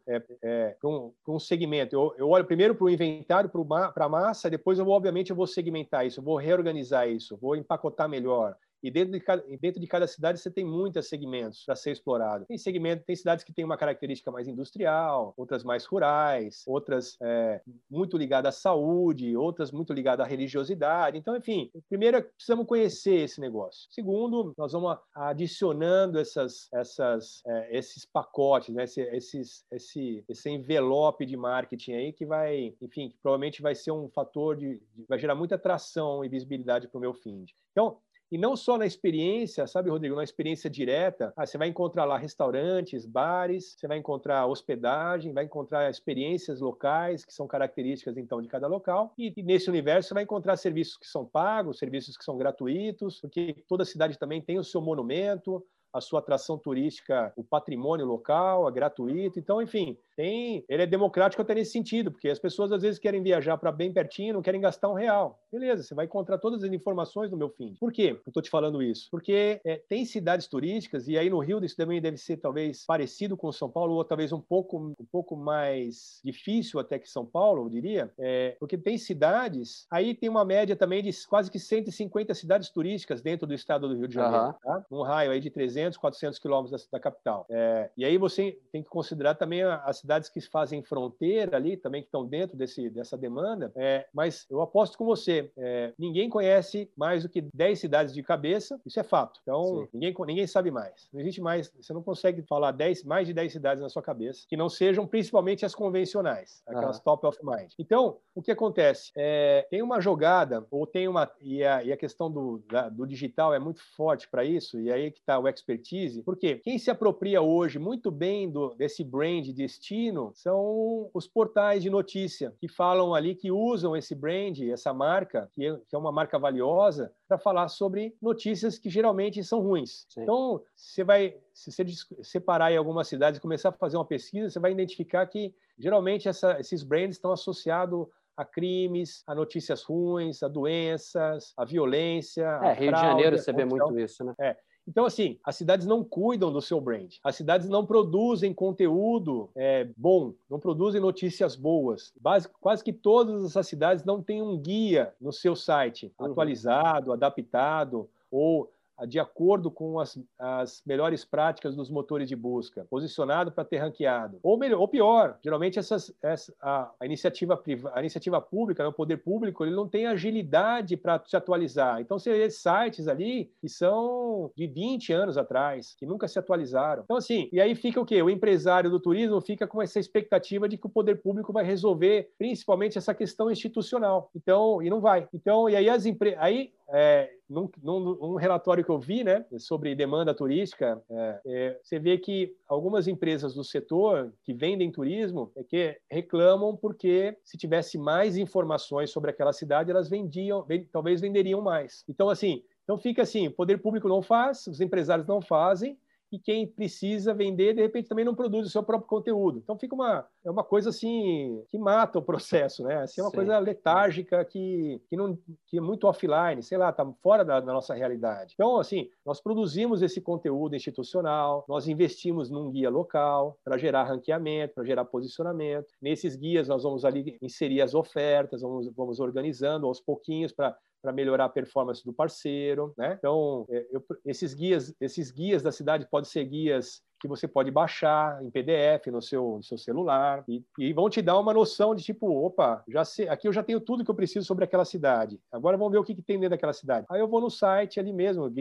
é, é um, um, segmento. Eu, eu olho primeiro para o inventário, para a massa, depois eu vou, obviamente, eu vou segmentar isso, eu vou reorganizar isso, vou empacotar melhor. E dentro de cada, dentro de cada cidade você tem muitos segmentos para ser explorado. Tem segmento, tem cidades que têm uma característica mais industrial, outras mais rurais, outras é, muito ligadas à saúde, outras muito ligadas à religiosidade. Então, enfim, primeiro precisamos conhecer esse negócio. Segundo, nós vamos adicionando essas, essas, é, esses pacotes, né? esse, esses, esse, esse envelope de marketing aí que vai, enfim, que provavelmente vai ser um fator de, de vai gerar muita atração e visibilidade para o meu feed. Então, e não só na experiência, sabe, Rodrigo, na experiência direta, ah, você vai encontrar lá restaurantes, bares, você vai encontrar hospedagem, vai encontrar experiências locais, que são características, então, de cada local. E, e nesse universo você vai encontrar serviços que são pagos, serviços que são gratuitos, porque toda cidade também tem o seu monumento, a sua atração turística, o patrimônio local, é gratuito. Então, enfim, tem, ele é democrático até nesse sentido, porque as pessoas às vezes querem viajar para bem pertinho, não querem gastar um real. Beleza, você vai encontrar todas as informações no meu fim. Por quê? Eu estou te falando isso? Porque é, tem cidades turísticas, e aí no Rio isso também deve ser talvez parecido com São Paulo, ou talvez um pouco, um pouco mais difícil até que São Paulo, eu diria, é, porque tem cidades, aí tem uma média também de quase que 150 cidades turísticas dentro do estado do Rio de Janeiro, uhum. tá? um raio aí de 300, 400 quilômetros da, da, capital. É, e aí você tem que considerar também as cidades que fazem fronteira ali, também que estão dentro desse, dessa demanda, é, mas eu aposto com você, é, ninguém conhece mais do que 10 cidades de cabeça, isso é fato. Então, ninguém, ninguém sabe mais. Não existe mais, você não consegue falar 10, mais de 10 cidades na sua cabeça, que não sejam principalmente as convencionais, aquelas ah. top of mind. Então, o que acontece? É, tem uma jogada, ou tem uma. E a, e a questão do, da, do digital é muito forte para isso, e aí que está o expertise, porque quem se apropria hoje muito bem do, desse brand destino são os portais de notícia, que falam ali, que usam esse brand, essa marca, que é, é uma marca valiosa, para falar sobre notícias que geralmente são ruins. Sim. Então, você vai, se você separar em algumas cidades e começar a fazer uma pesquisa, você vai identificar que geralmente essa, esses brands estão associados a crimes, a notícias ruins, a doenças, a violência. É, a Rio fraude, de Janeiro você vê muito isso, né? É. Então, assim, as cidades não cuidam do seu brand. As cidades não produzem conteúdo é, bom, não produzem notícias boas. Base, quase que todas essas cidades não têm um guia no seu site uhum. atualizado, adaptado ou de acordo com as, as melhores práticas dos motores de busca, posicionado para ter ranqueado. Ou melhor, ou pior, geralmente essas, essa, a, a, iniciativa priva, a iniciativa pública, né, o poder público, ele não tem agilidade para se atualizar. Então, vê sites ali que são de 20 anos atrás, que nunca se atualizaram. Então, assim, e aí fica o quê? O empresário do turismo fica com essa expectativa de que o poder público vai resolver principalmente essa questão institucional. Então, e não vai. Então, e aí as empresas. Aí é, num, num, relatório que eu vi né, sobre demanda turística, é, é, você vê que algumas empresas do setor que vendem turismo é que reclamam porque se tivesse mais informações sobre aquela cidade, elas vendiam, vend, talvez venderiam mais. Então, assim, então fica assim, o poder público não faz, os empresários não fazem, e quem precisa vender, de repente, também não produz o seu próprio conteúdo. Então fica uma, é uma coisa assim que mata o processo, né? Assim, é uma Sim. coisa letárgica que, que, não, que é muito offline, sei lá, está fora da, da, nossa realidade. Então, assim, nós produzimos esse conteúdo institucional, nós investimos num guia local para gerar ranqueamento, para gerar posicionamento. Nesses guias, nós vamos ali inserir as ofertas, vamos, vamos organizando aos pouquinhos para para melhorar a performance do parceiro, né? Então, é, eu, esses guias, esses guias da cidade podem ser guias que você pode baixar em PDF no seu, no seu celular e, e, vão te dar uma noção de tipo, opa, já sei, aqui eu já tenho tudo que eu preciso sobre aquela cidade. Agora vamos ver o que, que tem dentro daquela cidade. Aí eu vou no site ali mesmo,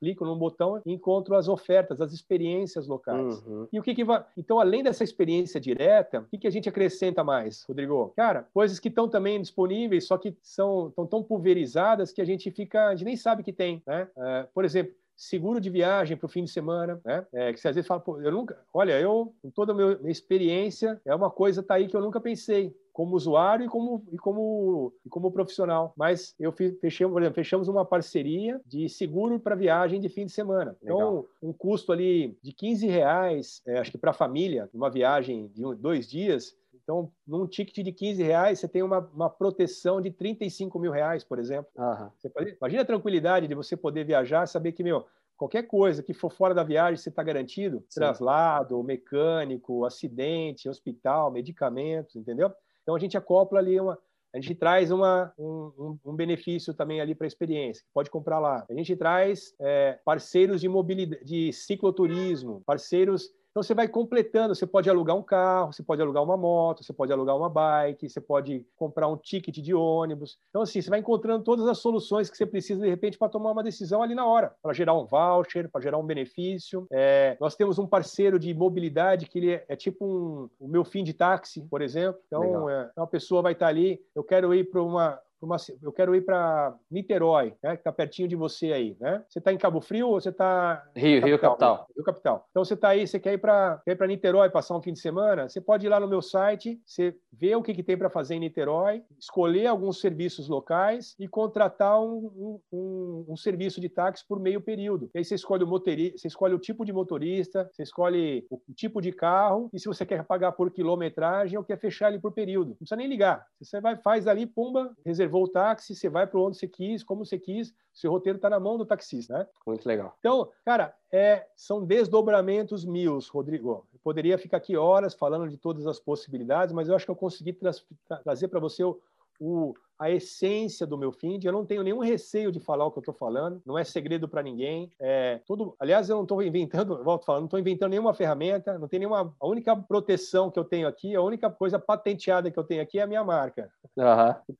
clico num botão e encontro as ofertas, as experiências locais. Uhum. E o que, que vai. Então, além dessa experiência direta, o que, que a gente acrescenta mais, Rodrigo? Cara, coisas que estão também disponíveis, só que são tão, tão pulverizadas que a gente fica, a gente nem sabe que tem, né? Uh, por exemplo, seguro de viagem para o fim de semana, né? É, que você às vezes fala, pô, eu nunca, olha, eu, com toda a minha experiência, é uma coisa tá aí que eu nunca pensei como usuário e como, e como, e como profissional. Mas eu fechei, por exemplo, fechamos uma parceria de seguro para viagem de fim de semana. Então, Legal. um custo ali de 15 reais, é, acho que para a família, uma viagem de um, dois dias, então, num ticket de 15 reais, você tem uma, uma proteção de 35 mil reais, por exemplo. Uhum. Pode, imagina a tranquilidade de você poder viajar, saber que, meu, qualquer coisa que for fora da viagem, você está garantido. Sim. Traslado, mecânico, acidente, hospital, medicamentos, entendeu? Então a gente acopla ali uma, a gente traz uma, um, um, benefício também ali para a experiência, pode comprar lá. A gente traz é, parceiros de mobilidade, de cicloturismo, parceiros então você vai completando, você pode alugar um carro, você pode alugar uma moto, você pode alugar uma bike, você pode comprar um ticket de ônibus. Então assim, você vai encontrando todas as soluções que você precisa de repente para tomar uma decisão ali na hora, para gerar um voucher, para gerar um benefício. É, nós temos um parceiro de mobilidade que ele é, é tipo um, o meu fim de táxi, por exemplo. Então é, uma pessoa vai estar ali, eu quero ir para uma uma, eu quero ir para Niterói, né, que está pertinho de você aí, né? Você está em Cabo Frio ou você está Rio, Rio Capital? Rio Capital. Então você está aí, você quer ir para Niterói passar um fim de semana? Você pode ir lá no meu site, você vê o que, que tem para fazer em Niterói, escolher alguns serviços locais e contratar um, um, um, serviço de táxi por meio período. E aí você escolhe o motorista, você escolhe o tipo de motorista, você escolhe o tipo de carro e se você quer pagar por quilometragem ou quer fechar ele por período. Não precisa nem ligar. Você vai faz ali, pumba, reserva reservou o táxi, você vai para onde você quis, como você quis, seu roteiro está na mão do taxista, né? Muito legal. Então, cara, é, são desdobramentos mil, Rodrigo. Eu poderia ficar aqui horas falando de todas as possibilidades, mas eu acho que eu consegui tra trazer para você o, o, a essência do meu feed. Eu não tenho nenhum receio de falar o que eu estou falando, não é segredo para ninguém. É, tudo, aliás, eu não estou inventando, volto falando, não estou inventando nenhuma ferramenta, não tem nenhuma. A única proteção que eu tenho aqui, a única coisa patenteada que eu tenho aqui é a minha marca. Uhum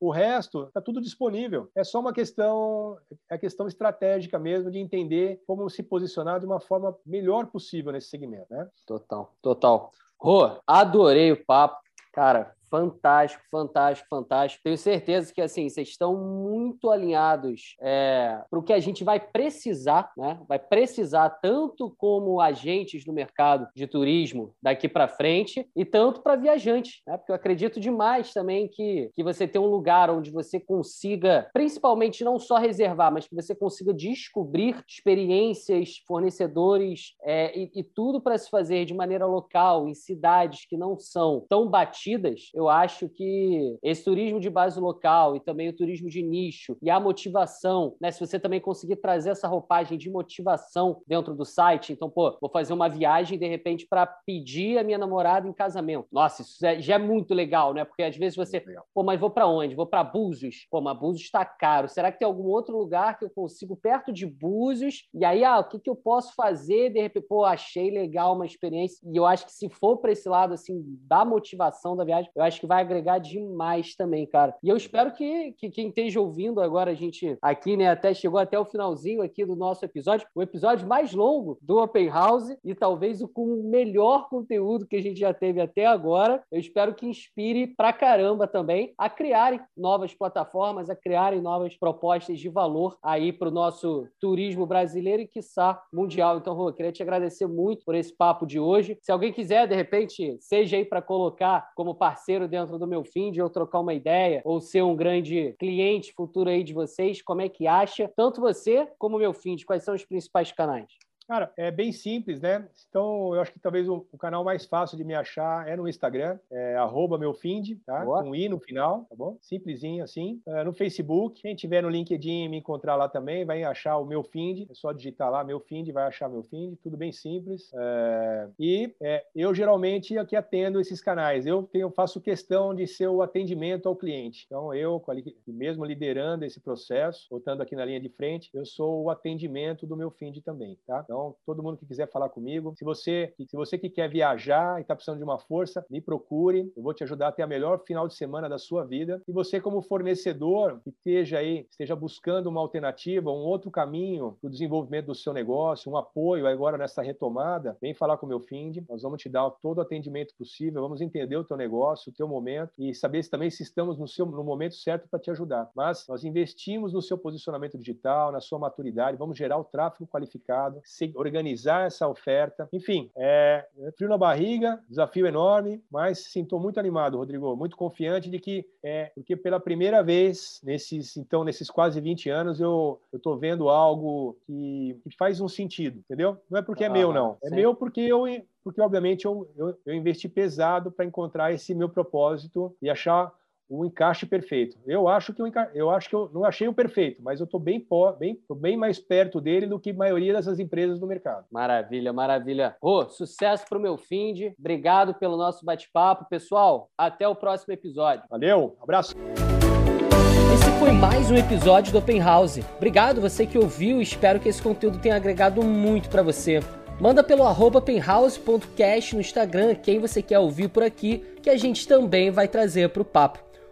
O resto está tudo disponível. É só uma questão, é questão estratégica mesmo de entender como se posicionar de uma forma melhor possível nesse segmento, né? Total, total. Rô, adorei o papo. Cara, fantástico, fantástico, fantástico. Tenho certeza que assim vocês estão muito alinhados é, para o que a gente vai precisar, né? Vai precisar tanto como agentes no mercado de turismo daqui para frente e tanto para viajantes, né? Porque eu acredito demais também que, que você ter um lugar onde você consiga, principalmente não só reservar, mas que você consiga descobrir experiências, fornecedores é, e, e tudo para se fazer de maneira local em cidades que não são tão batidas. Eu eu acho que esse turismo de base local e também o turismo de nicho e a motivação, né? Se você também conseguir trazer essa roupagem de motivação dentro do site, então, pô, vou fazer uma viagem de repente para pedir a minha namorada em casamento. Nossa, isso é, já é muito legal, né? Porque às vezes você, pô, mas vou para onde? Vou para Búzios. Pô, mas Búzios está caro. Será que tem algum outro lugar que eu consigo perto de Búzios? E aí, ah, o que, que eu posso fazer? De repente, pô, achei legal uma experiência. E eu acho que se for para esse lado assim da motivação da viagem, eu acho acho que vai agregar demais também, cara. E eu espero que, que quem esteja ouvindo agora, a gente aqui, né, até chegou até o finalzinho aqui do nosso episódio, o episódio mais longo do Open House e talvez o com o melhor conteúdo que a gente já teve até agora. Eu espero que inspire pra caramba também a criarem novas plataformas, a criarem novas propostas de valor aí para o nosso turismo brasileiro e, quiçá, mundial. Então, Rô, queria te agradecer muito por esse papo de hoje. Se alguém quiser, de repente, seja aí para colocar como parceiro dentro do meu fim, de eu trocar uma ideia ou ser um grande cliente futuro aí de vocês, como é que acha? Tanto você como o meu fim, quais são os principais canais? Cara, é bem simples, né? Então, eu acho que talvez o, o canal mais fácil de me achar é no Instagram, é meufind, tá? Boa. Com i no final, tá bom? Simplesinho assim. É, no Facebook, quem tiver no LinkedIn me encontrar lá também, vai achar o meu Find, é só digitar lá meu Find, vai achar meu Find, tudo bem simples. É, e é, eu geralmente aqui atendo esses canais. Eu tenho, faço questão de ser o atendimento ao cliente. Então, eu, mesmo liderando esse processo, voltando aqui na linha de frente, eu sou o atendimento do meu Find também, tá? Então, todo mundo que quiser falar comigo, se você, se você que quer viajar e está precisando de uma força, me procure. Eu vou te ajudar a ter a melhor final de semana da sua vida. E você, como fornecedor, que esteja aí, esteja buscando uma alternativa, um outro caminho para o desenvolvimento do seu negócio, um apoio agora nessa retomada, vem falar com o meu Find. Nós vamos te dar todo o atendimento possível, vamos entender o teu negócio, o teu momento e saber se também se estamos no, seu, no momento certo para te ajudar. Mas nós investimos no seu posicionamento digital, na sua maturidade, vamos gerar o tráfego qualificado, organizar essa oferta. Enfim, é, é frio na barriga, desafio enorme, mas sinto muito animado, Rodrigo, muito confiante de que, é, porque pela primeira vez, nesses, então, nesses quase 20 anos, eu estou vendo algo que, que, faz um sentido, entendeu? Não é porque é meu, não. É sim. meu porque eu porque obviamente eu, eu, eu investi pesado para encontrar esse meu propósito e achar o encaixe perfeito. Eu acho que eu, eu acho que eu não achei o perfeito, mas eu estou bem, bem, tô bem mais perto dele do que a maioria dessas empresas do mercado. Maravilha, maravilha. Rô, sucesso para o meu find. Obrigado pelo nosso bate-papo, pessoal. Até o próximo episódio. Valeu, abraço. Esse foi mais um episódio do Open House. Obrigado você que ouviu. Espero que esse conteúdo tenha agregado muito para você. Manda pelo arroba penhouse.cast no Instagram quem você quer ouvir por aqui, que a gente também vai trazer para o papo.